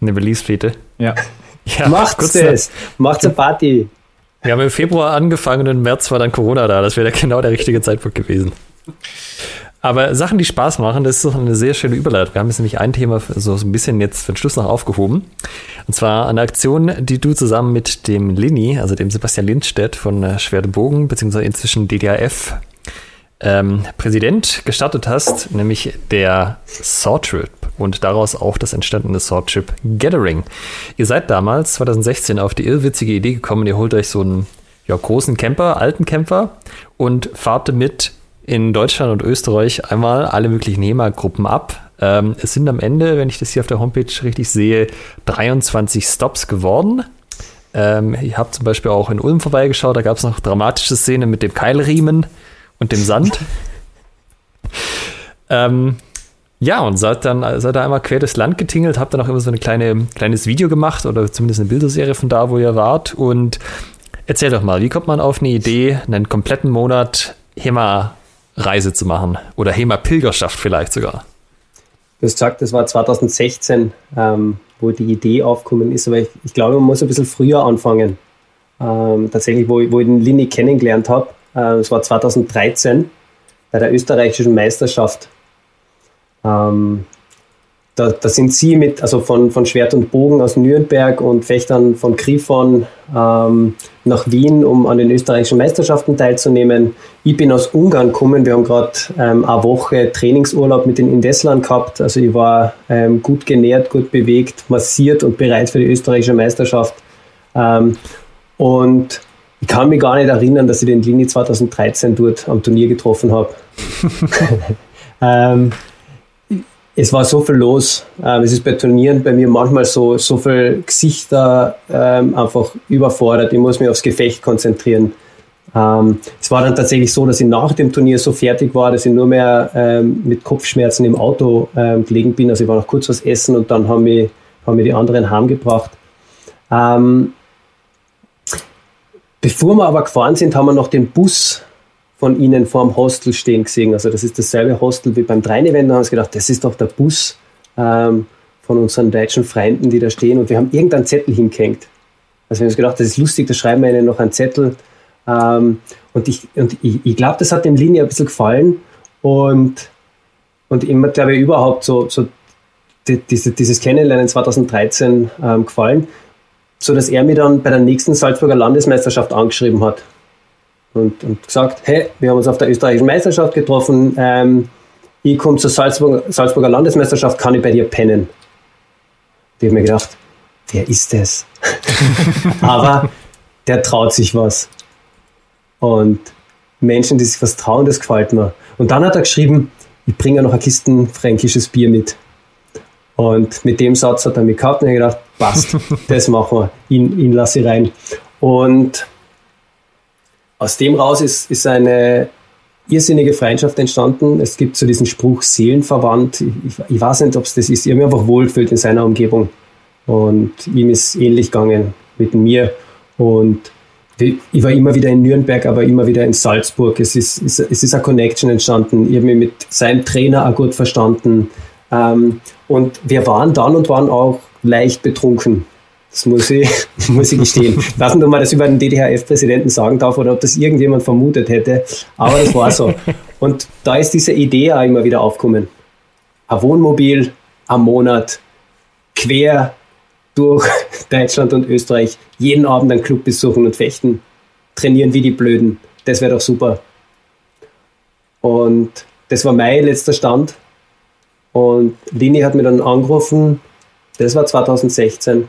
[SPEAKER 2] Eine Release-Fete.
[SPEAKER 3] Ja. [LAUGHS] ja. Macht's das! Macht's eine Party!
[SPEAKER 2] Wir haben im Februar angefangen und im März war dann Corona da. Das wäre genau der richtige Zeitpunkt gewesen. Aber Sachen, die Spaß machen, das ist doch eine sehr schöne Überleitung. Wir haben jetzt nämlich ein Thema so ein bisschen jetzt für den Schluss noch aufgehoben. Und zwar eine Aktion, die du zusammen mit dem Lini, also dem Sebastian Lindstedt von äh, Schwerdebogen, beziehungsweise inzwischen DDRF, ähm, Präsident gestartet hast, nämlich der Sword Trip und daraus auch das entstandene Sword Trip Gathering. Ihr seid damals, 2016, auf die irrwitzige Idee gekommen, ihr holt euch so ein ja, großen Camper, alten Camper und fahrt mit in Deutschland und Österreich einmal alle möglichen HEMA-Gruppen ab. Ähm, es sind am Ende, wenn ich das hier auf der Homepage richtig sehe, 23 Stops geworden. Ähm, ich habe zum Beispiel auch in Ulm vorbeigeschaut, da gab es noch dramatische Szenen mit dem Keilriemen und dem Sand. [LAUGHS] ähm, ja, und seid dann seid da einmal quer durchs Land getingelt, habt dann auch immer so ein kleine, kleines Video gemacht oder zumindest eine Bilderserie von da, wo ihr wart. Und erzähl doch mal, wie kommt man auf eine Idee, einen kompletten Monat HEMA-Reise zu machen? Oder HEMA-Pilgerschaft vielleicht sogar?
[SPEAKER 3] Du hast gesagt, das war 2016, ähm, wo die Idee aufgekommen ist, aber ich, ich, glaube, man muss ein bisschen früher anfangen. Ähm, tatsächlich, wo, wo ich den Lini kennengelernt habe, das war 2013 bei der österreichischen Meisterschaft ähm, da, da, sind sie mit, also von, von Schwert und Bogen aus Nürnberg und Fechtern von Grifon ähm, nach Wien, um an den österreichischen Meisterschaften teilzunehmen. Ich bin aus Ungarn gekommen. Wir haben gerade ähm, eine Woche Trainingsurlaub mit den Indeslern gehabt. Also ich war ähm, gut genährt, gut bewegt, massiert und bereit für die österreichische Meisterschaft. Ähm, und ich kann mich gar nicht erinnern, dass ich den Lini 2013 dort am Turnier getroffen habe. [LAUGHS] ähm, es war so viel los. Ähm, es ist bei Turnieren bei mir manchmal so, so viel Gesichter ähm, einfach überfordert. Ich muss mich aufs Gefecht konzentrieren. Ähm, es war dann tatsächlich so, dass ich nach dem Turnier so fertig war, dass ich nur mehr ähm, mit Kopfschmerzen im Auto ähm, gelegen bin. Also ich war noch kurz was essen und dann haben mich, haben mich die anderen heimgebracht. Ähm, bevor wir aber gefahren sind, haben wir noch den Bus von ihnen vor dem Hostel stehen gesehen. Also das ist dasselbe Hostel wie beim Drein-Event. Da haben wir gedacht, das ist doch der Bus ähm, von unseren deutschen Freunden, die da stehen. Und wir haben irgendeinen Zettel hingehängt. Also wir haben uns gedacht, das ist lustig, da schreiben wir ihnen noch einen Zettel. Ähm, und ich, und ich, ich glaube, das hat dem Linie ein bisschen gefallen. Und, und immer, glaube ich, überhaupt so, so die, diese, dieses Kennenlernen 2013 ähm, gefallen, so dass er mir dann bei der nächsten Salzburger Landesmeisterschaft angeschrieben hat und, und gesagt, hey, wir haben uns auf der österreichischen Meisterschaft getroffen, ähm, ich komme zur Salzburg, Salzburger Landesmeisterschaft, kann ich bei dir pennen? Ich habe mir gedacht, wer ist das? [LAUGHS] Aber der traut sich was. Und Menschen, die sich was trauen, das gefällt mir. Und dann hat er geschrieben, ich bringe noch ein Kisten fränkisches Bier mit. Und mit dem Satz hat er mich gehabt und ich gedacht, passt, das machen wir. Ihn, ihn lasse ich rein. Und aus dem raus ist, ist eine irrsinnige Freundschaft entstanden. Es gibt so diesen Spruch Seelenverwandt. Ich, ich weiß nicht, ob es das ist. Ich habe mich einfach wohlgefühlt in seiner Umgebung. Und ihm ist ähnlich gegangen mit mir. Und ich war immer wieder in Nürnberg, aber immer wieder in Salzburg. Es ist, es ist eine Connection entstanden. Ich habe mich mit seinem Trainer auch gut verstanden. Ähm, und wir waren dann und waren auch leicht betrunken. Das muss ich, [LAUGHS] muss ich gestehen. Ich weiß nicht, ob man das über den DDHF-Präsidenten sagen darf oder ob das irgendjemand vermutet hätte, aber das war so. Und da ist diese Idee auch immer wieder aufgekommen. Ein Wohnmobil am Monat, quer durch [LAUGHS] Deutschland und Österreich, jeden Abend einen Club besuchen und fechten, trainieren wie die Blöden. Das wäre doch super. Und das war mein letzter Stand. Und Lini hat mir dann angerufen, das war 2016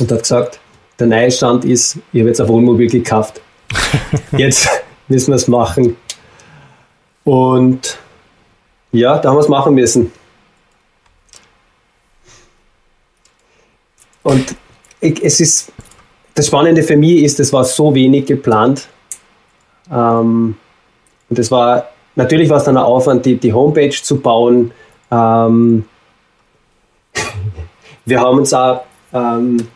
[SPEAKER 3] und hat gesagt, der neue Stand ist, ich habe jetzt ein Wohnmobil gekauft. [LAUGHS] Jetzt müssen wir es machen. Und ja, da haben wir es machen müssen. Und ich, es ist, das Spannende für mich ist, es war so wenig geplant. Ähm, und es war, natürlich war es dann ein Aufwand, die, die Homepage zu bauen. Ähm, wir haben uns auch ähm,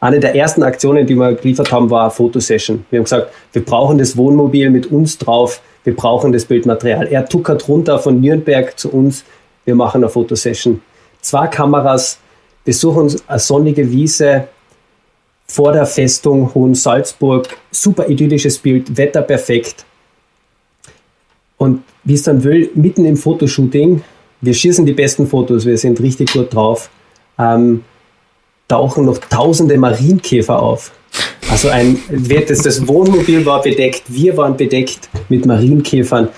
[SPEAKER 3] eine der ersten Aktionen, die wir geliefert haben, war eine Fotosession. Wir haben gesagt, wir brauchen das Wohnmobil mit uns drauf, wir brauchen das Bildmaterial. Er tuckert runter von Nürnberg zu uns, wir machen eine Fotosession. Zwei Kameras, besuchen eine sonnige Wiese vor der Festung Hohensalzburg, super idyllisches Bild, Wetter perfekt. Und wie es dann will, mitten im Fotoshooting, wir schießen die besten Fotos, wir sind richtig gut drauf. Ähm, tauchen noch tausende Marienkäfer auf. Also ein, das, das Wohnmobil war bedeckt, wir waren bedeckt mit Marienkäfern.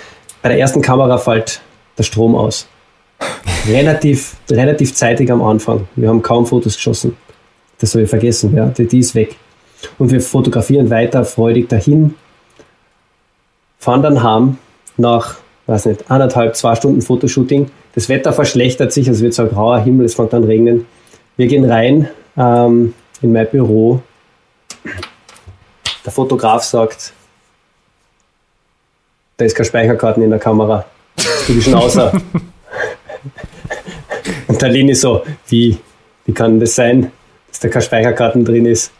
[SPEAKER 3] Bei der ersten Kamera fällt der Strom aus. Relativ, relativ zeitig am Anfang. Wir haben kaum Fotos geschossen. Das habe ich vergessen, ja, die, die ist weg. Und wir fotografieren weiter freudig dahin, fahren dann heim nach, weiß nicht, anderthalb, zwei Stunden Fotoshooting. Das Wetter verschlechtert sich, es wird so ein grauer Himmel, es fängt an regnen. Wir gehen rein ähm, in mein Büro. Der Fotograf sagt, da ist keine Speicherkarten in der Kamera. Das ist schon außer. [LAUGHS] Und der Lini so, wie, wie kann das sein, dass da keine Speicherkarten drin ist?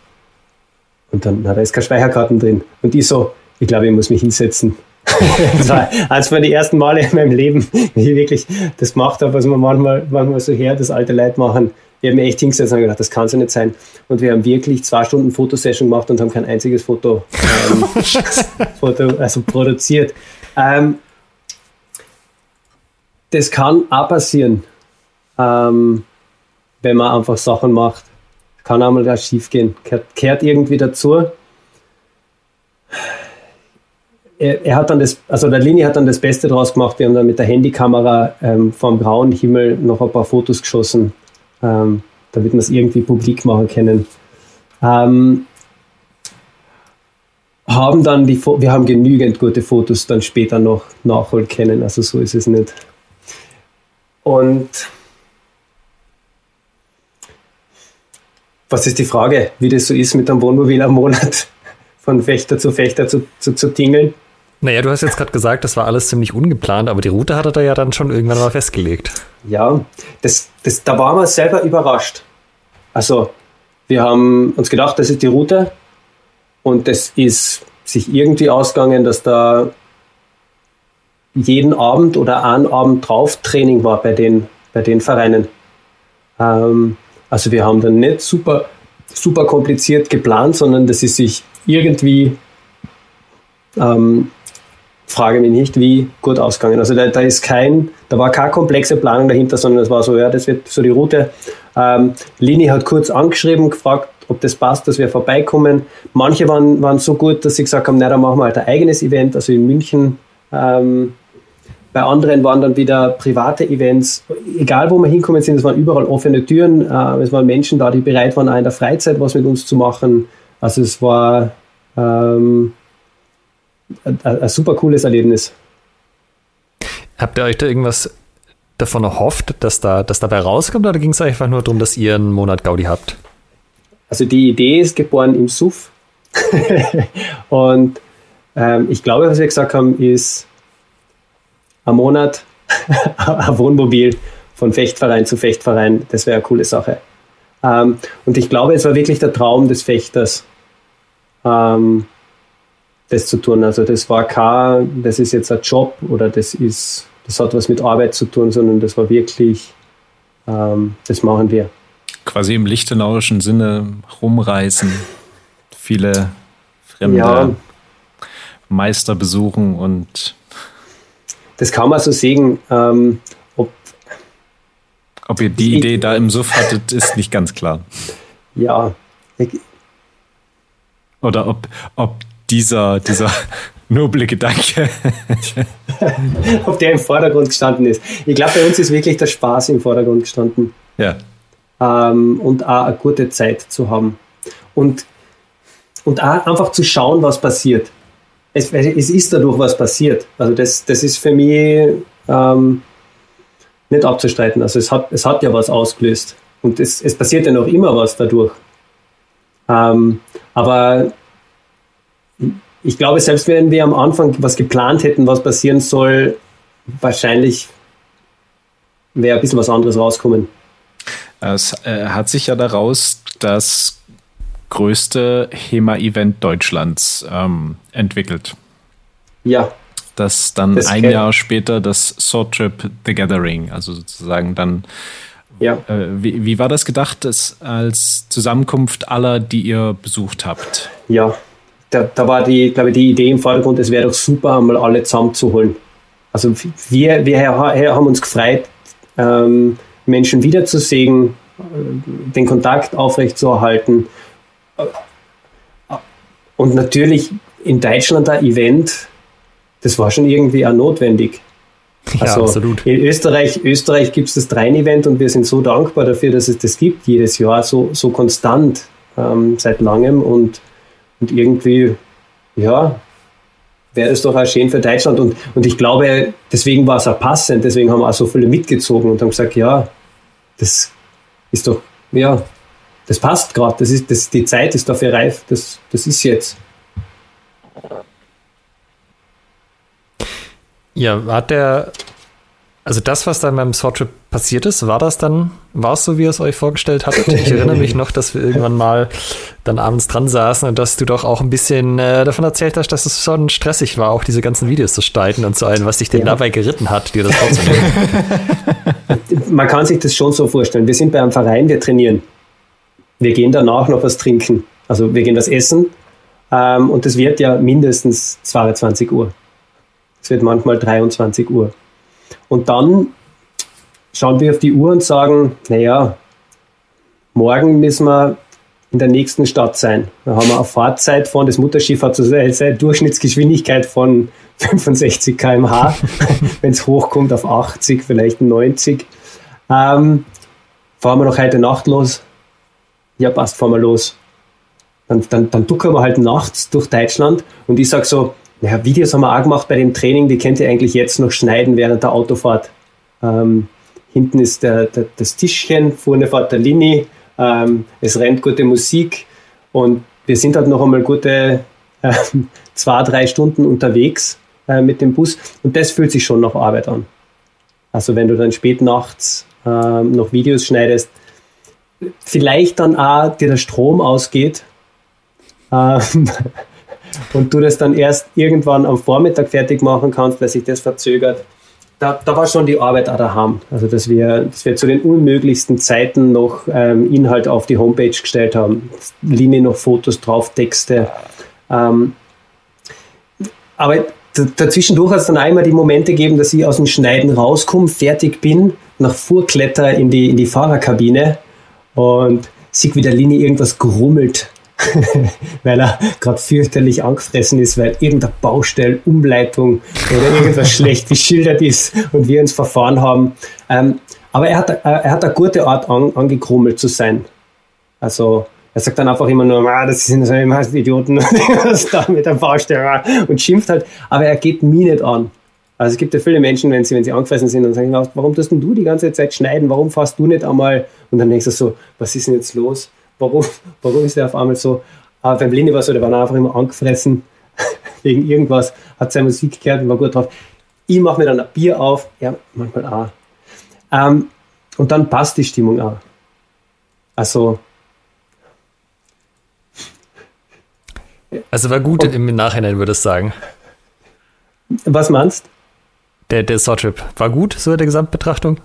[SPEAKER 3] Und dann, na, da ist keine Speicherkarten drin. Und ich so, ich glaube, ich muss mich hinsetzen. [LAUGHS] das war eines von den ersten Male in meinem Leben, wie ich wirklich das gemacht habe, was man manchmal, manchmal so her, das alte Leute machen. Ich habe mir echt hingesetzt und gedacht, das kann so nicht sein. Und wir haben wirklich zwei Stunden Fotosession gemacht und haben kein einziges Foto, ähm, [LAUGHS] Foto also produziert. Ähm, das kann auch passieren, ähm, wenn man einfach Sachen macht. Kann auch mal da schief gehen. Kehrt, kehrt irgendwie dazu. Er, hat dann das, also der Lini hat dann das Beste draus gemacht. Wir haben dann mit der Handykamera ähm, vom grauen Himmel noch ein paar Fotos geschossen, ähm, damit wir es irgendwie publik machen können. Ähm, haben dann die, wir haben genügend gute Fotos dann später noch nachholen können, also so ist es nicht. Und was ist die Frage, wie das so ist mit einem Wohnmobil am Monat [LAUGHS] von Fechter zu Fechter zu, zu, zu tingeln?
[SPEAKER 2] Naja, du hast jetzt gerade gesagt, das war alles ziemlich ungeplant, aber die Route hat er ja dann schon irgendwann mal festgelegt.
[SPEAKER 3] Ja, das, das, da waren wir selber überrascht. Also, wir haben uns gedacht, das ist die Route und das ist sich irgendwie ausgegangen, dass da jeden Abend oder einen Abend drauf Training war bei den, bei den Vereinen. Ähm, also wir haben dann nicht super, super kompliziert geplant, sondern das ist sich irgendwie, ähm, frage mich nicht, wie gut ausgegangen. Also da, da, ist kein, da war keine komplexe Planung dahinter, sondern es war so, ja, das wird so die Route. Ähm, Lini hat kurz angeschrieben, gefragt, ob das passt, dass wir vorbeikommen. Manche waren, waren so gut, dass sie gesagt haben, na, dann machen wir halt ein eigenes Event, also in München ähm, bei anderen waren dann wieder private Events. Egal, wo wir hinkommen sind, es waren überall offene Türen. Äh, es waren Menschen da, die bereit waren, auch in der Freizeit was mit uns zu machen. Also es war ähm, ein, ein super cooles Erlebnis.
[SPEAKER 2] Habt ihr euch da irgendwas davon erhofft, dass da dass dabei rauskommt, oder ging es einfach nur darum, dass ihr einen Monat Gaudi habt?
[SPEAKER 3] Also die Idee ist geboren im Suff. [LAUGHS] und ähm, ich glaube, was wir gesagt haben, ist, am Monat [LAUGHS] ein Wohnmobil von Fechtverein zu Fechtverein, das wäre eine coole Sache. Ähm, und ich glaube, es war wirklich der Traum des Fechters, ähm, das zu tun. Also das war kein, das ist jetzt ein Job oder das ist, das hat was mit Arbeit zu tun, sondern das war wirklich, ähm, das machen wir.
[SPEAKER 4] Quasi im lichtenauischen Sinne rumreisen, viele fremde ja. Meister besuchen und
[SPEAKER 3] das kann man so sehen. Ähm, ob,
[SPEAKER 4] ob ihr die ich, Idee da im Suff hattet, ist nicht ganz klar.
[SPEAKER 3] Ja. Ich,
[SPEAKER 4] Oder ob, ob dieser, dieser [LAUGHS] noble Gedanke. [LAUGHS]
[SPEAKER 3] ob der im Vordergrund gestanden ist. Ich glaube, bei uns ist wirklich der Spaß im Vordergrund gestanden.
[SPEAKER 4] Ja.
[SPEAKER 3] Ähm, und auch eine gute Zeit zu haben. Und, und auch einfach zu schauen, was passiert es, es ist dadurch was passiert. Also das, das ist für mich ähm, nicht abzustreiten. Also es hat, es hat ja was ausgelöst. Und es, es passiert ja noch immer was dadurch. Ähm, aber ich glaube, selbst wenn wir am Anfang was geplant hätten, was passieren soll, wahrscheinlich wäre ein bisschen was anderes rauskommen.
[SPEAKER 4] Es äh, hat sich ja daraus das größte HEMA-Event Deutschlands ähm, entwickelt.
[SPEAKER 3] Ja.
[SPEAKER 4] Das dann das ein Jahr später das Sword Trip The Gathering, also sozusagen dann.
[SPEAKER 3] Ja.
[SPEAKER 4] Äh, wie, wie war das gedacht, das als Zusammenkunft aller, die ihr besucht habt?
[SPEAKER 3] Ja, da, da war die, glaube ich, die Idee im Vordergrund, es wäre doch super, einmal alle zusammenzuholen. Also wir, wir haben uns gefreut, ähm, Menschen wiederzusehen, äh, den Kontakt aufrechtzuerhalten und natürlich in Deutschland ein Event, das war schon irgendwie auch notwendig.
[SPEAKER 2] Ja, also absolut.
[SPEAKER 3] In Österreich, Österreich gibt es das Drein-Event und wir sind so dankbar dafür, dass es das gibt jedes Jahr so, so konstant ähm, seit langem. Und Und irgendwie, ja, wäre es doch auch schön für Deutschland. Und, und ich glaube, deswegen war es auch passend, deswegen haben auch so viele mitgezogen und haben gesagt, ja, das ist doch, ja, das passt gerade, das ist, das, die Zeit ist dafür reif, das, das ist jetzt.
[SPEAKER 2] Ja, hat der, also das, was dann beim Swordtrip passiert ist, war das dann, war es so, wie ihr es euch vorgestellt hattet? Ich erinnere mich noch, dass wir irgendwann mal dann abends dran saßen und dass du doch auch ein bisschen äh, davon erzählt hast, dass es schon stressig war, auch diese ganzen Videos zu schneiden und so ein, was dich denn ja. dabei geritten hat, dir das vorzunehmen. [LAUGHS]
[SPEAKER 3] Man kann sich das schon so vorstellen. Wir sind bei einem Verein, wir trainieren. Wir gehen danach noch was trinken. Also wir gehen was essen ähm, und das wird ja mindestens 22 Uhr. Es wird manchmal 23 Uhr. Und dann schauen wir auf die Uhr und sagen, naja, morgen müssen wir in der nächsten Stadt sein. Da haben wir eine Fahrzeit von, das Mutterschiff hat so seine Durchschnittsgeschwindigkeit von [LAUGHS] 65 km/h, [LAUGHS] wenn es hochkommt auf 80, vielleicht 90. Ähm, fahren wir noch heute Nacht los? Ja, passt, fahren wir los. Dann, dann, dann ducken wir halt nachts durch Deutschland und ich sage so, ja, Videos haben wir auch gemacht bei dem Training, die könnt ihr eigentlich jetzt noch schneiden während der Autofahrt. Ähm, hinten ist der, der, das Tischchen, vorne fährt der Lini, ähm, es rennt gute Musik und wir sind halt noch einmal gute äh, zwei, drei Stunden unterwegs äh, mit dem Bus und das fühlt sich schon nach Arbeit an. Also wenn du dann spät nachts äh, noch Videos schneidest, vielleicht dann auch dir der Strom ausgeht, ähm, [LAUGHS] und du das dann erst irgendwann am Vormittag fertig machen kannst, weil sich das verzögert. Da, da war schon die Arbeit auch daheim. Also, dass wir, dass wir zu den unmöglichsten Zeiten noch ähm, Inhalt auf die Homepage gestellt haben. Linie noch Fotos drauf, Texte. Ähm, aber dazwischendurch hat es dann einmal die Momente gegeben, dass ich aus dem Schneiden rauskomme, fertig bin, nach Vorkletter in die, in die Fahrerkabine und sieht, wie der Linie irgendwas grummelt [LAUGHS] weil er gerade fürchterlich angefressen ist, weil irgendeine Baustelle, Umleitung oder irgendwas [LAUGHS] schlecht geschildert ist und wir uns verfahren haben. Ähm, aber er hat, er hat eine gute Art an, angekrummelt zu sein. Also er sagt dann einfach immer nur, ah, das sind so immer Idioten, [LAUGHS] da mit der Baustelle und schimpft halt, aber er geht mich nicht an. Also es gibt ja viele Menschen, wenn sie, wenn sie angefressen sind und sagen, warum tust denn du die ganze Zeit schneiden, warum fährst du nicht einmal? Und dann denkst du so, was ist denn jetzt los? Warum, [LAUGHS] warum ist er auf einmal so. Aber beim Lini war so, der war einfach immer angefressen [LAUGHS] wegen irgendwas, hat seine Musik gehört und war gut drauf. Ich mache mir dann ein Bier auf, ja, manchmal auch. Ähm, und dann passt die Stimmung auch. Also.
[SPEAKER 2] Also war gut und, im Nachhinein, würde ich sagen.
[SPEAKER 3] Was meinst
[SPEAKER 2] Der, der Swordtrip war gut, so in der Gesamtbetrachtung?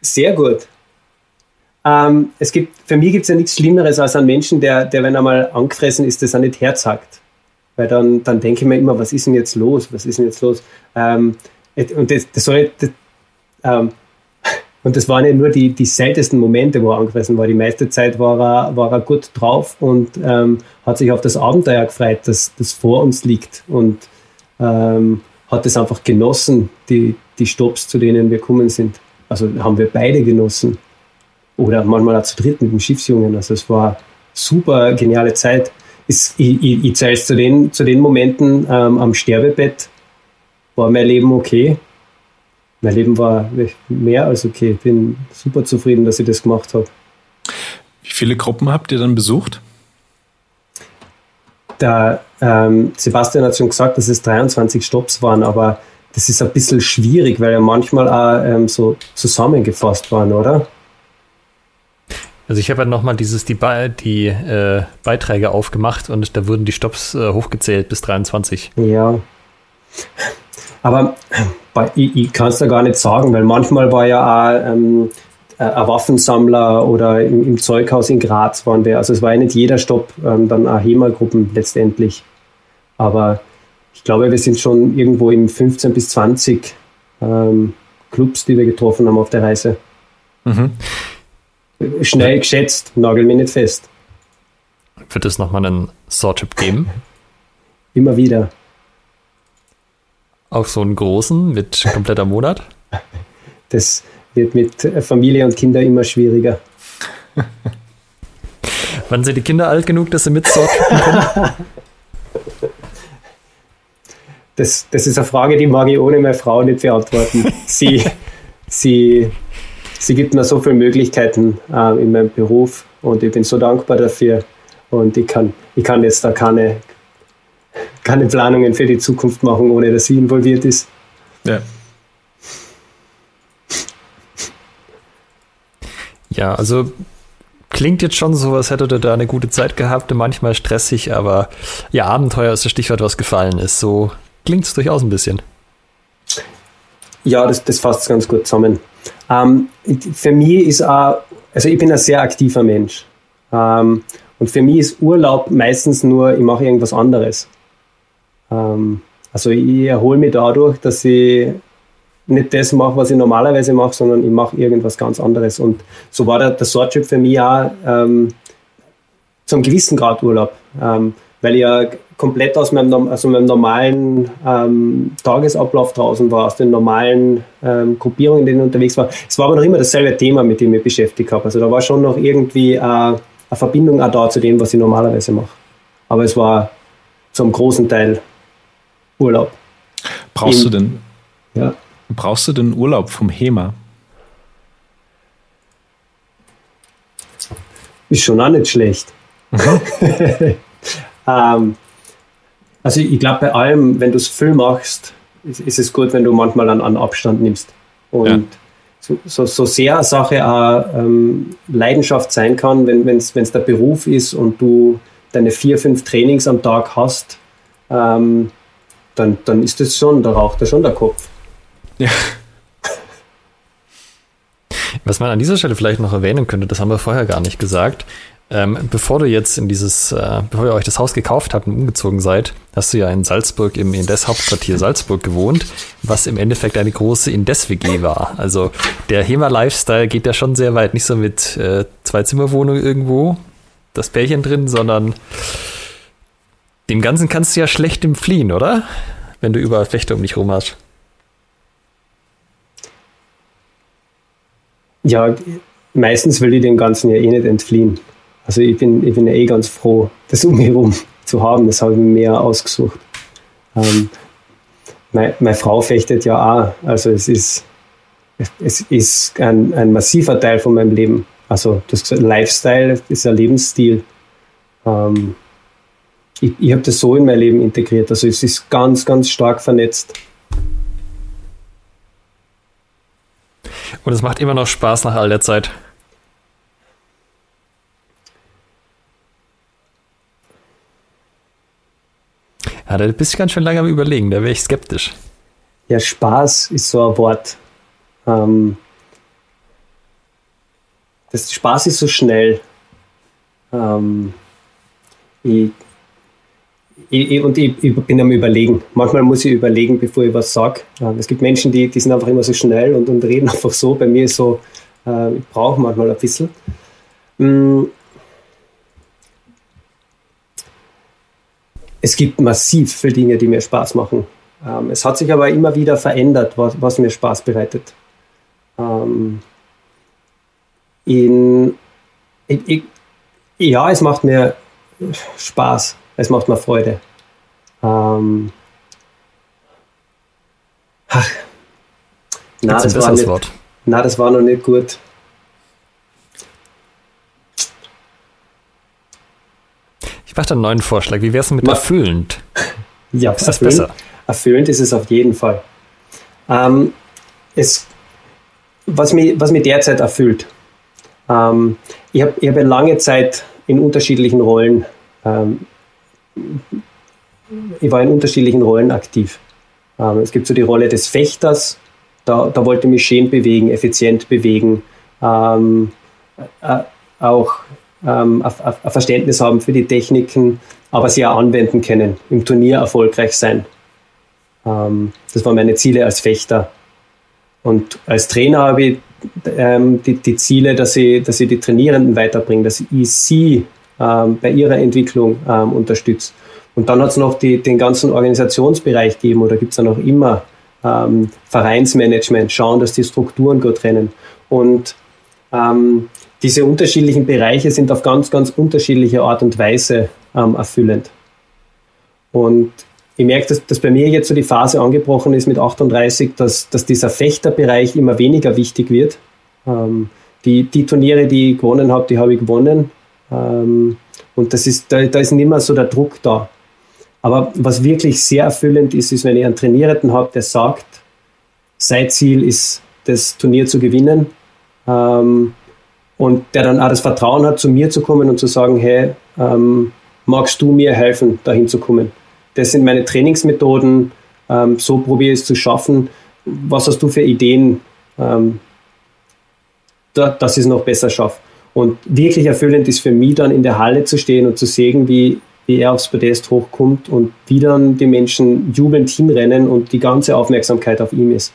[SPEAKER 3] Sehr gut. Ähm, es gibt, für mich gibt es ja nichts Schlimmeres als einen Menschen, der, der, wenn er mal angefressen ist, das auch nicht herzagt. Weil dann, dann denke ich mir immer, was ist denn jetzt los? Was ist denn jetzt los? Ähm, und das, das soll nicht, ähm, [LAUGHS] und das waren ja nur die, die seltensten Momente, wo er angefressen war. Die meiste Zeit war er, war er gut drauf und ähm, hat sich auf das Abenteuer gefreut, das, das vor uns liegt. Und ähm, hat es einfach genossen, die, die Stops, zu denen wir gekommen sind. Also haben wir beide genossen oder manchmal auch zu dritt mit dem Schiffsjungen. Also es war super geniale Zeit. Ich, ich, ich zähle es zu den, zu den Momenten ähm, am Sterbebett, war mein Leben okay. Mein Leben war mehr als okay. Ich bin super zufrieden, dass ich das gemacht habe.
[SPEAKER 4] Wie viele Gruppen habt ihr dann besucht?
[SPEAKER 3] Der ähm, Sebastian hat schon gesagt, dass es 23 Stops waren, aber das ist ein bisschen schwierig, weil ja manchmal auch ähm, so zusammengefasst waren, oder?
[SPEAKER 2] Also ich habe ja nochmal dieses die, Be die äh, Beiträge aufgemacht und da wurden die Stops äh, hochgezählt bis 23.
[SPEAKER 3] Ja. Aber ich, ich kann es da gar nicht sagen, weil manchmal war ja auch ähm, ein Waffensammler oder im, im, Zeughaus in Graz waren wir. Also es war ja nicht jeder Stopp ähm, dann auch HEMA-Gruppen letztendlich. Aber ich glaube, wir sind schon irgendwo im 15 bis 20 ähm, Clubs, die wir getroffen haben auf der Reise. Mhm. Schnell geschätzt, nagel mich nicht fest.
[SPEAKER 2] Wird es nochmal einen Swordtrip geben? [LAUGHS]
[SPEAKER 3] Immer wieder.
[SPEAKER 2] Auch so einen großen mit kompletter Monat? [LAUGHS]
[SPEAKER 3] Das wird mit Familie und Kinder immer schwieriger. [LAUGHS]
[SPEAKER 2] Wann sind die Kinder alt genug, dass sie mit können?
[SPEAKER 3] Das, das ist eine Frage, die mag ich ohne meine Frau nicht beantworten. sie, sie, sie gibt mir so viele Möglichkeiten äh, in meinem Beruf und ich bin so dankbar dafür. Und ich kann, ich kann jetzt da keine, keine Planungen für die Zukunft machen, ohne dass sie involviert ist.
[SPEAKER 2] Ja. Ja, also klingt jetzt schon so, als hättet ihr da eine gute Zeit gehabt, manchmal stressig, aber ja, Abenteuer ist das Stichwort, was gefallen ist. So klingt es durchaus ein bisschen.
[SPEAKER 3] Ja, das, das fasst ganz gut zusammen. Ähm, für mich ist auch, also ich bin ein sehr aktiver Mensch. Ähm, und für mich ist Urlaub meistens nur, ich mache irgendwas anderes. Ähm, also ich erhole mich dadurch, dass ich nicht das mache, was ich normalerweise mache, sondern ich mache irgendwas ganz anderes. Und so war der, der Sortschip für mich auch ähm, zum gewissen Grad Urlaub, ähm, weil ich ja komplett aus meinem, also meinem normalen ähm, Tagesablauf draußen war, aus den normalen ähm, Gruppierungen, in denen ich unterwegs war. Es war aber noch immer dasselbe Thema, mit dem ich mich beschäftigt habe. Also da war schon noch irgendwie äh, eine Verbindung auch da zu dem, was ich normalerweise mache. Aber es war zum großen Teil Urlaub.
[SPEAKER 4] Brauchst Im, du denn?
[SPEAKER 3] Ja.
[SPEAKER 4] Brauchst du denn Urlaub vom HEMA?
[SPEAKER 3] Ist schon auch nicht schlecht. [LAUGHS] ähm, also ich glaube bei allem, wenn du es viel machst, ist, ist, es gut, wenn du manchmal einen, einen Abstand nimmst. Und ja. so, so, so, sehr eine Sache auch ähm, Leidenschaft sein kann, wenn es der Beruf ist und du deine vier, fünf Trainings am Tag hast, ähm, dann, dann ist das schon, da raucht da schon der Kopf. Ja. [LAUGHS]
[SPEAKER 2] Was man an dieser Stelle vielleicht noch erwähnen könnte, das haben wir vorher gar nicht gesagt. Ähm, bevor du jetzt in dieses, äh, bevor ihr euch das Haus gekauft habt und umgezogen seid, hast du ja in Salzburg im Indes-Hauptquartier Salzburg gewohnt, was im Endeffekt eine große Indes-WG war. Also der HEMA-Lifestyle geht ja schon sehr weit. Nicht so mit äh, Zwei-Zimmer-Wohnung irgendwo, das Pärchen drin, sondern dem Ganzen kannst du ja schlecht entfliehen, oder? Wenn du überall Flechte um dich rum hast.
[SPEAKER 3] Ja, meistens will ich dem Ganzen ja eh nicht entfliehen. Also ich bin, ich bin eh ganz froh, das um mich herum zu haben. Das habe ich mir mehr ausgesucht. Ähm, meine, meine, Frau fechtet ja auch. Also es ist, es ist ein, ein massiver Teil von meinem Leben. Also das Lifestyle ist ein Lebensstil. Ähm, ich, ich habe das so in mein Leben integriert. Also es ist ganz, ganz stark vernetzt.
[SPEAKER 2] Und es macht immer noch Spaß nach all der Zeit. Ja, da bist du ganz schön lange am Überlegen, da wäre ich skeptisch.
[SPEAKER 3] Ja, Spaß ist so ein Wort. Ähm, das Spaß ist so schnell. Ähm, ich, ich, und ich, ich, bin am Überlegen. Manchmal muss ich überlegen, bevor ich was sage. Ähm, es gibt Menschen, die, die sind einfach immer so schnell und, und reden [LAUGHS] einfach so. Bei mir ist so, äh, ich brauche manchmal ein bisschen. Mm, es gibt massiv viele Dinge, die mir Spaß machen. Ähm, es hat sich aber immer wieder verändert, was, was mir Spaß bereitet. Ähm, in, ich, ich, ja, es macht mir Spaß, es macht mir Freude. Ähm, ach, na, das war nicht, Wort. na, das war noch nicht gut.
[SPEAKER 2] Ich mache einen neuen Vorschlag. Wie wäre es mit Ma erfüllend? [LAUGHS]
[SPEAKER 3] Ja, ist das erfüllend, besser? Erfüllend ist es auf jeden Fall. Ähm, es, was, mich, was mich derzeit erfüllt, ähm, ich habe ich hab lange Zeit in unterschiedlichen Rollen, ähm, ich war in unterschiedlichen Rollen aktiv. Ähm, es gibt so die Rolle des Fechters, da, da wollte ich mich schön bewegen, effizient bewegen, ähm, äh, auch ähm, ein Verständnis haben für die Techniken, aber sie auch anwenden können, im Turnier erfolgreich sein. Ähm, das waren meine Ziele als Fechter. Und als Trainer habe ich ähm, die, die, Ziele, dass ich, dass ich die Trainierenden weiterbringe, dass ich sie ähm, bei ihrer Entwicklung ähm, unterstütze. Und dann hat es noch die, den ganzen Organisationsbereich gegeben, oder gibt es ja noch immer ähm, Vereinsmanagement, schauen, dass die Strukturen gut rennen. Und ähm, diese unterschiedlichen Bereiche sind auf ganz, ganz unterschiedliche Art und Weise ähm, erfüllend. Und ich merke, dass, dass bei mir jetzt so die Phase angebrochen ist mit 38, dass, dass dieser Fechterbereich immer weniger wichtig wird. Ähm, die, die Turniere, die ich gewonnen habe, die habe ich gewonnen. Ähm, und das ist, da, da ist nicht mehr so der Druck da. Aber was wirklich sehr erfüllend ist, ist, wenn ich einen Trainierenden habe, der sagt, sein Ziel ist, das Turnier zu gewinnen. Ähm, und der dann auch das Vertrauen hat, zu mir zu kommen und zu sagen, hey, ähm, magst du mir helfen, dahin zu kommen? Das sind meine Trainingsmethoden, ähm, so probiere ich es zu schaffen. Was hast du für Ideen, ähm, da, dass ich es noch besser schaffe? Und wirklich erfüllend ist für mich dann in der Halle zu stehen und zu sehen, wie, wie er aufs Podest hochkommt und wie dann die Menschen jubelnd hinrennen und die ganze Aufmerksamkeit auf ihm ist.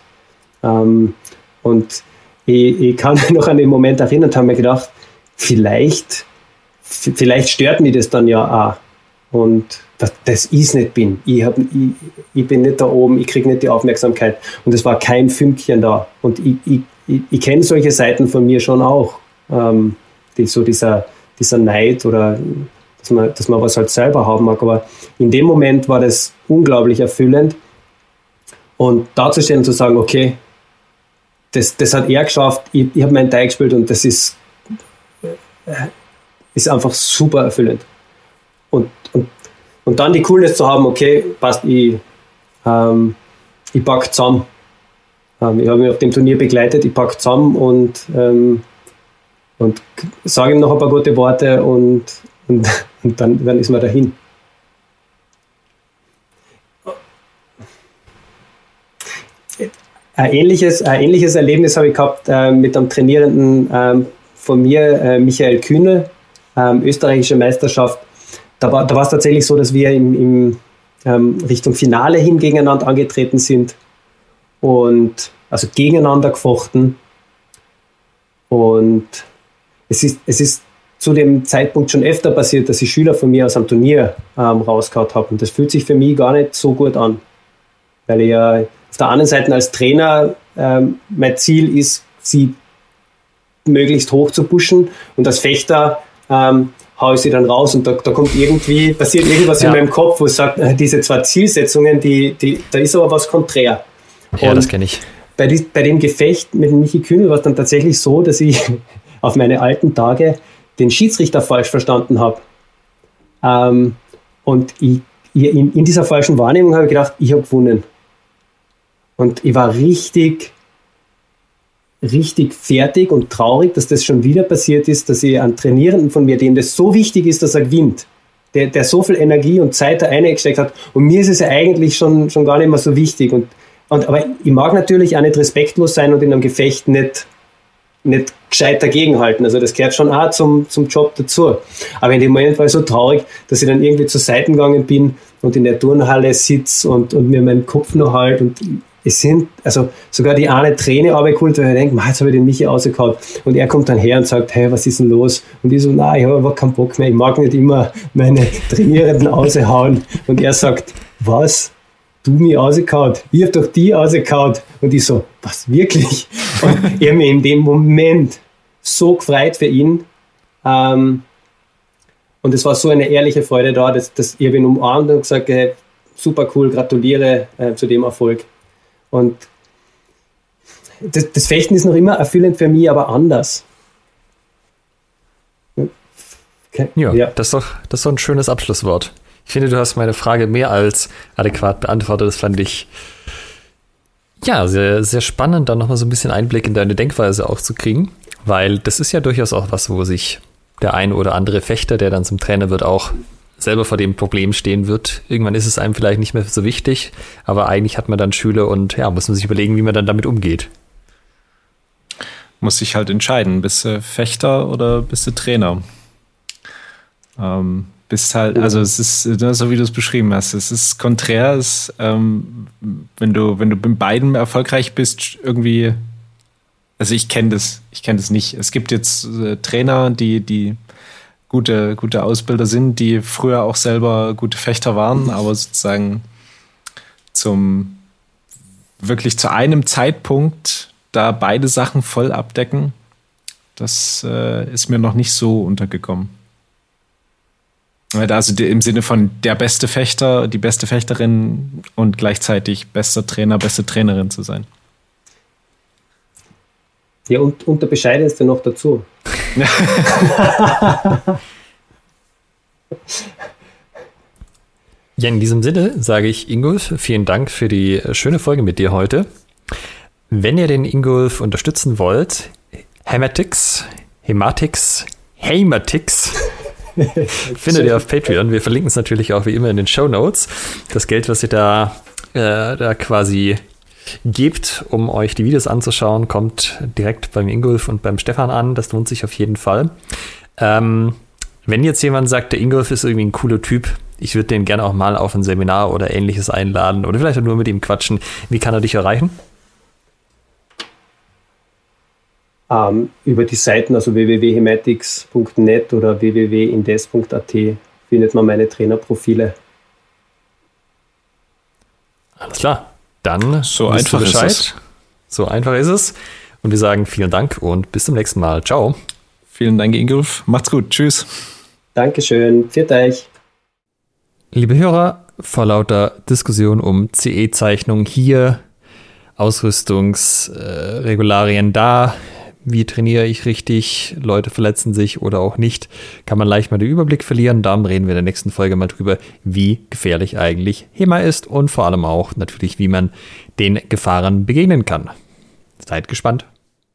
[SPEAKER 3] Ähm, und ich, ich, kann mich noch an den Moment erinnern und habe mir gedacht, vielleicht, vielleicht stört mich das dann ja auch. Und dass ich es nicht bin. Ich, hab, ich, ich bin nicht da oben, ich kriege nicht die Aufmerksamkeit. Und es war kein Fünkchen da. Und ich, ich, ich, ich kenne solche Seiten von mir schon auch. Ähm, die, so dieser, dieser Neid oder dass man, dass man was halt selber haben mag. Aber in dem Moment war das unglaublich erfüllend. Und da zu stehen und zu sagen, okay, das, das hat er geschafft, ich, ich habe meinen Teig gespielt und das ist, ist einfach super erfüllend. Und, und, und dann die Coolness zu haben, okay, passt, ich, ähm, ich packe zusammen. Ähm, ich habe mich auf dem Turnier begleitet, ich packe zusammen und, ähm, und sage ihm noch ein paar gute Worte und, und, [LAUGHS] und dann, dann ist man dahin. Ein ähnliches, ein ähnliches Erlebnis habe ich gehabt äh, mit einem Trainierenden ähm, von mir, äh, Michael Kühne, ähm, österreichische Meisterschaft. Da war, da war es tatsächlich so, dass wir im, im ähm, Richtung Finale hin gegeneinander angetreten sind und also gegeneinander gefochten. Und es ist, es ist zu dem Zeitpunkt schon öfter passiert, dass ich Schüler von mir aus einem Turnier ähm, rausgehauen habe. Und das fühlt sich für mich gar nicht so gut an. Weil ich ja auf der anderen Seite als Trainer ähm, mein Ziel ist, sie möglichst hoch zu pushen und als Fechter ähm, haue ich sie dann raus und da, da kommt irgendwie, passiert irgendwas ja. in meinem Kopf, wo es sagt, äh, diese zwei Zielsetzungen, die, die, da ist aber was konträr.
[SPEAKER 2] Ja, und das kenne ich.
[SPEAKER 3] Bei, die, bei dem Gefecht mit Michi Kühnel war es dann tatsächlich so, dass ich [LAUGHS] auf meine alten Tage den Schiedsrichter falsch verstanden habe. Ähm, und ich, in, in dieser falschen Wahrnehmung habe ich gedacht, ich habe gewonnen. Und ich war richtig, richtig fertig und traurig, dass das schon wieder passiert ist, dass ich einen Trainierenden von mir, dem das so wichtig ist, dass er gewinnt, der, der so viel Energie und Zeit da eingesteckt hat. Und mir ist es ja eigentlich schon, schon gar nicht mehr so wichtig. Und, und, aber ich mag natürlich auch nicht respektlos sein und in einem Gefecht nicht, nicht gescheit dagegenhalten. Also das gehört schon auch zum, zum Job dazu. Aber in dem Moment war ich so traurig, dass ich dann irgendwie zur Seite gegangen bin und in der Turnhalle sitze und, und mir meinen Kopf noch halt und es sind, also sogar die eine Träne abgeholt, weil ich denke, jetzt habe ich den Michi rausgehauen. Und er kommt dann her und sagt, hey, was ist denn los? Und ich so, nein, ich habe aber keinen Bock mehr, ich mag nicht immer meine [LAUGHS] Trainierenden raushauen. Und er sagt, was? Du mich rausgehauen? Ich habe doch die rausgehauen. Und ich so, was, wirklich? [LAUGHS] Und ich habe mich in dem Moment so gefreut für ihn. Ähm, und es war so eine ehrliche Freude da, dass, dass ich ihn umarmt und gesagt, hey, super cool, gratuliere äh, zu dem Erfolg. Und das, das, Fechten ist noch immer erfüllend für mich, aber anders.
[SPEAKER 2] Okay. Ja, ja, Das, ist doch, das ist doch ein schönes Abschlusswort. Ich finde, du hast meine Frage mehr als adäquat beantwortet. Das fand ich ja sehr, sehr spannend, da nochmal so ein bisschen Einblick in deine Denkweise auch zu kriegen, weil das ist ja durchaus auch was, wo sich der ein oder andere Fechter, der dann zum Trainer wird, auch selber vor dem Problem stehen wird. Irgendwann ist es einem vielleicht nicht mehr so wichtig, aber eigentlich hat man dann Schüler und ja, muss man sich überlegen, wie man dann damit umgeht.
[SPEAKER 4] Muss sich halt entscheiden, bist du Fechter oder bist du Trainer? Ähm, bist halt, also es ist ne, so wie du es beschrieben hast, es ist konträr, es, ähm, wenn du, wenn du bei beiden erfolgreich bist, irgendwie, also ich kenne das, ich kenne das nicht. Es gibt jetzt äh, Trainer, die, die gute, gute Ausbilder sind, die früher auch selber gute Fechter waren, aber sozusagen zum wirklich zu einem Zeitpunkt da beide Sachen voll abdecken, Das äh, ist mir noch nicht so untergekommen. Also im Sinne von der beste Fechter, die beste Fechterin und gleichzeitig bester Trainer, beste Trainerin zu sein.
[SPEAKER 3] Ja, und, und der Bescheidenste noch dazu.
[SPEAKER 2] ja, in diesem Sinne sage ich Ingolf, vielen Dank für die schöne Folge mit dir heute. Wenn ihr den Ingolf unterstützen wollt, Hematics, Hematix, Hematix [LAUGHS] findet ihr auf Patreon. Wir verlinken es natürlich auch wie immer in den Show Notes. Das Geld, was ihr da, äh, da quasi gebt, um euch die Videos anzuschauen, kommt direkt beim Ingolf und beim Stefan an. Das lohnt sich auf jeden Fall. Ähm, wenn jetzt jemand sagt, der Ingolf ist irgendwie ein cooler Typ, ich würde den gerne auch mal auf ein Seminar oder ähnliches einladen oder vielleicht nur mit ihm quatschen. Wie kann er dich erreichen?
[SPEAKER 3] Ähm, über die Seiten, also www.hematics.net oder www.indes.at findet man meine Trainerprofile.
[SPEAKER 2] Alles klar. Dann
[SPEAKER 4] so einfach ist es.
[SPEAKER 2] So einfach ist es. Und wir sagen vielen Dank und bis zum nächsten Mal. Ciao.
[SPEAKER 4] Vielen Dank, Ingolf. Macht's gut. Tschüss.
[SPEAKER 3] Dankeschön. Pfiat euch.
[SPEAKER 2] Liebe Hörer, vor lauter Diskussion um CE-Zeichnung hier, Ausrüstungsregularien äh, da, wie trainiere ich richtig, Leute verletzen sich oder auch nicht, kann man leicht mal den Überblick verlieren. Darum reden wir in der nächsten Folge mal drüber, wie gefährlich eigentlich HEMA ist und vor allem auch natürlich, wie man den Gefahren begegnen kann. Seid gespannt.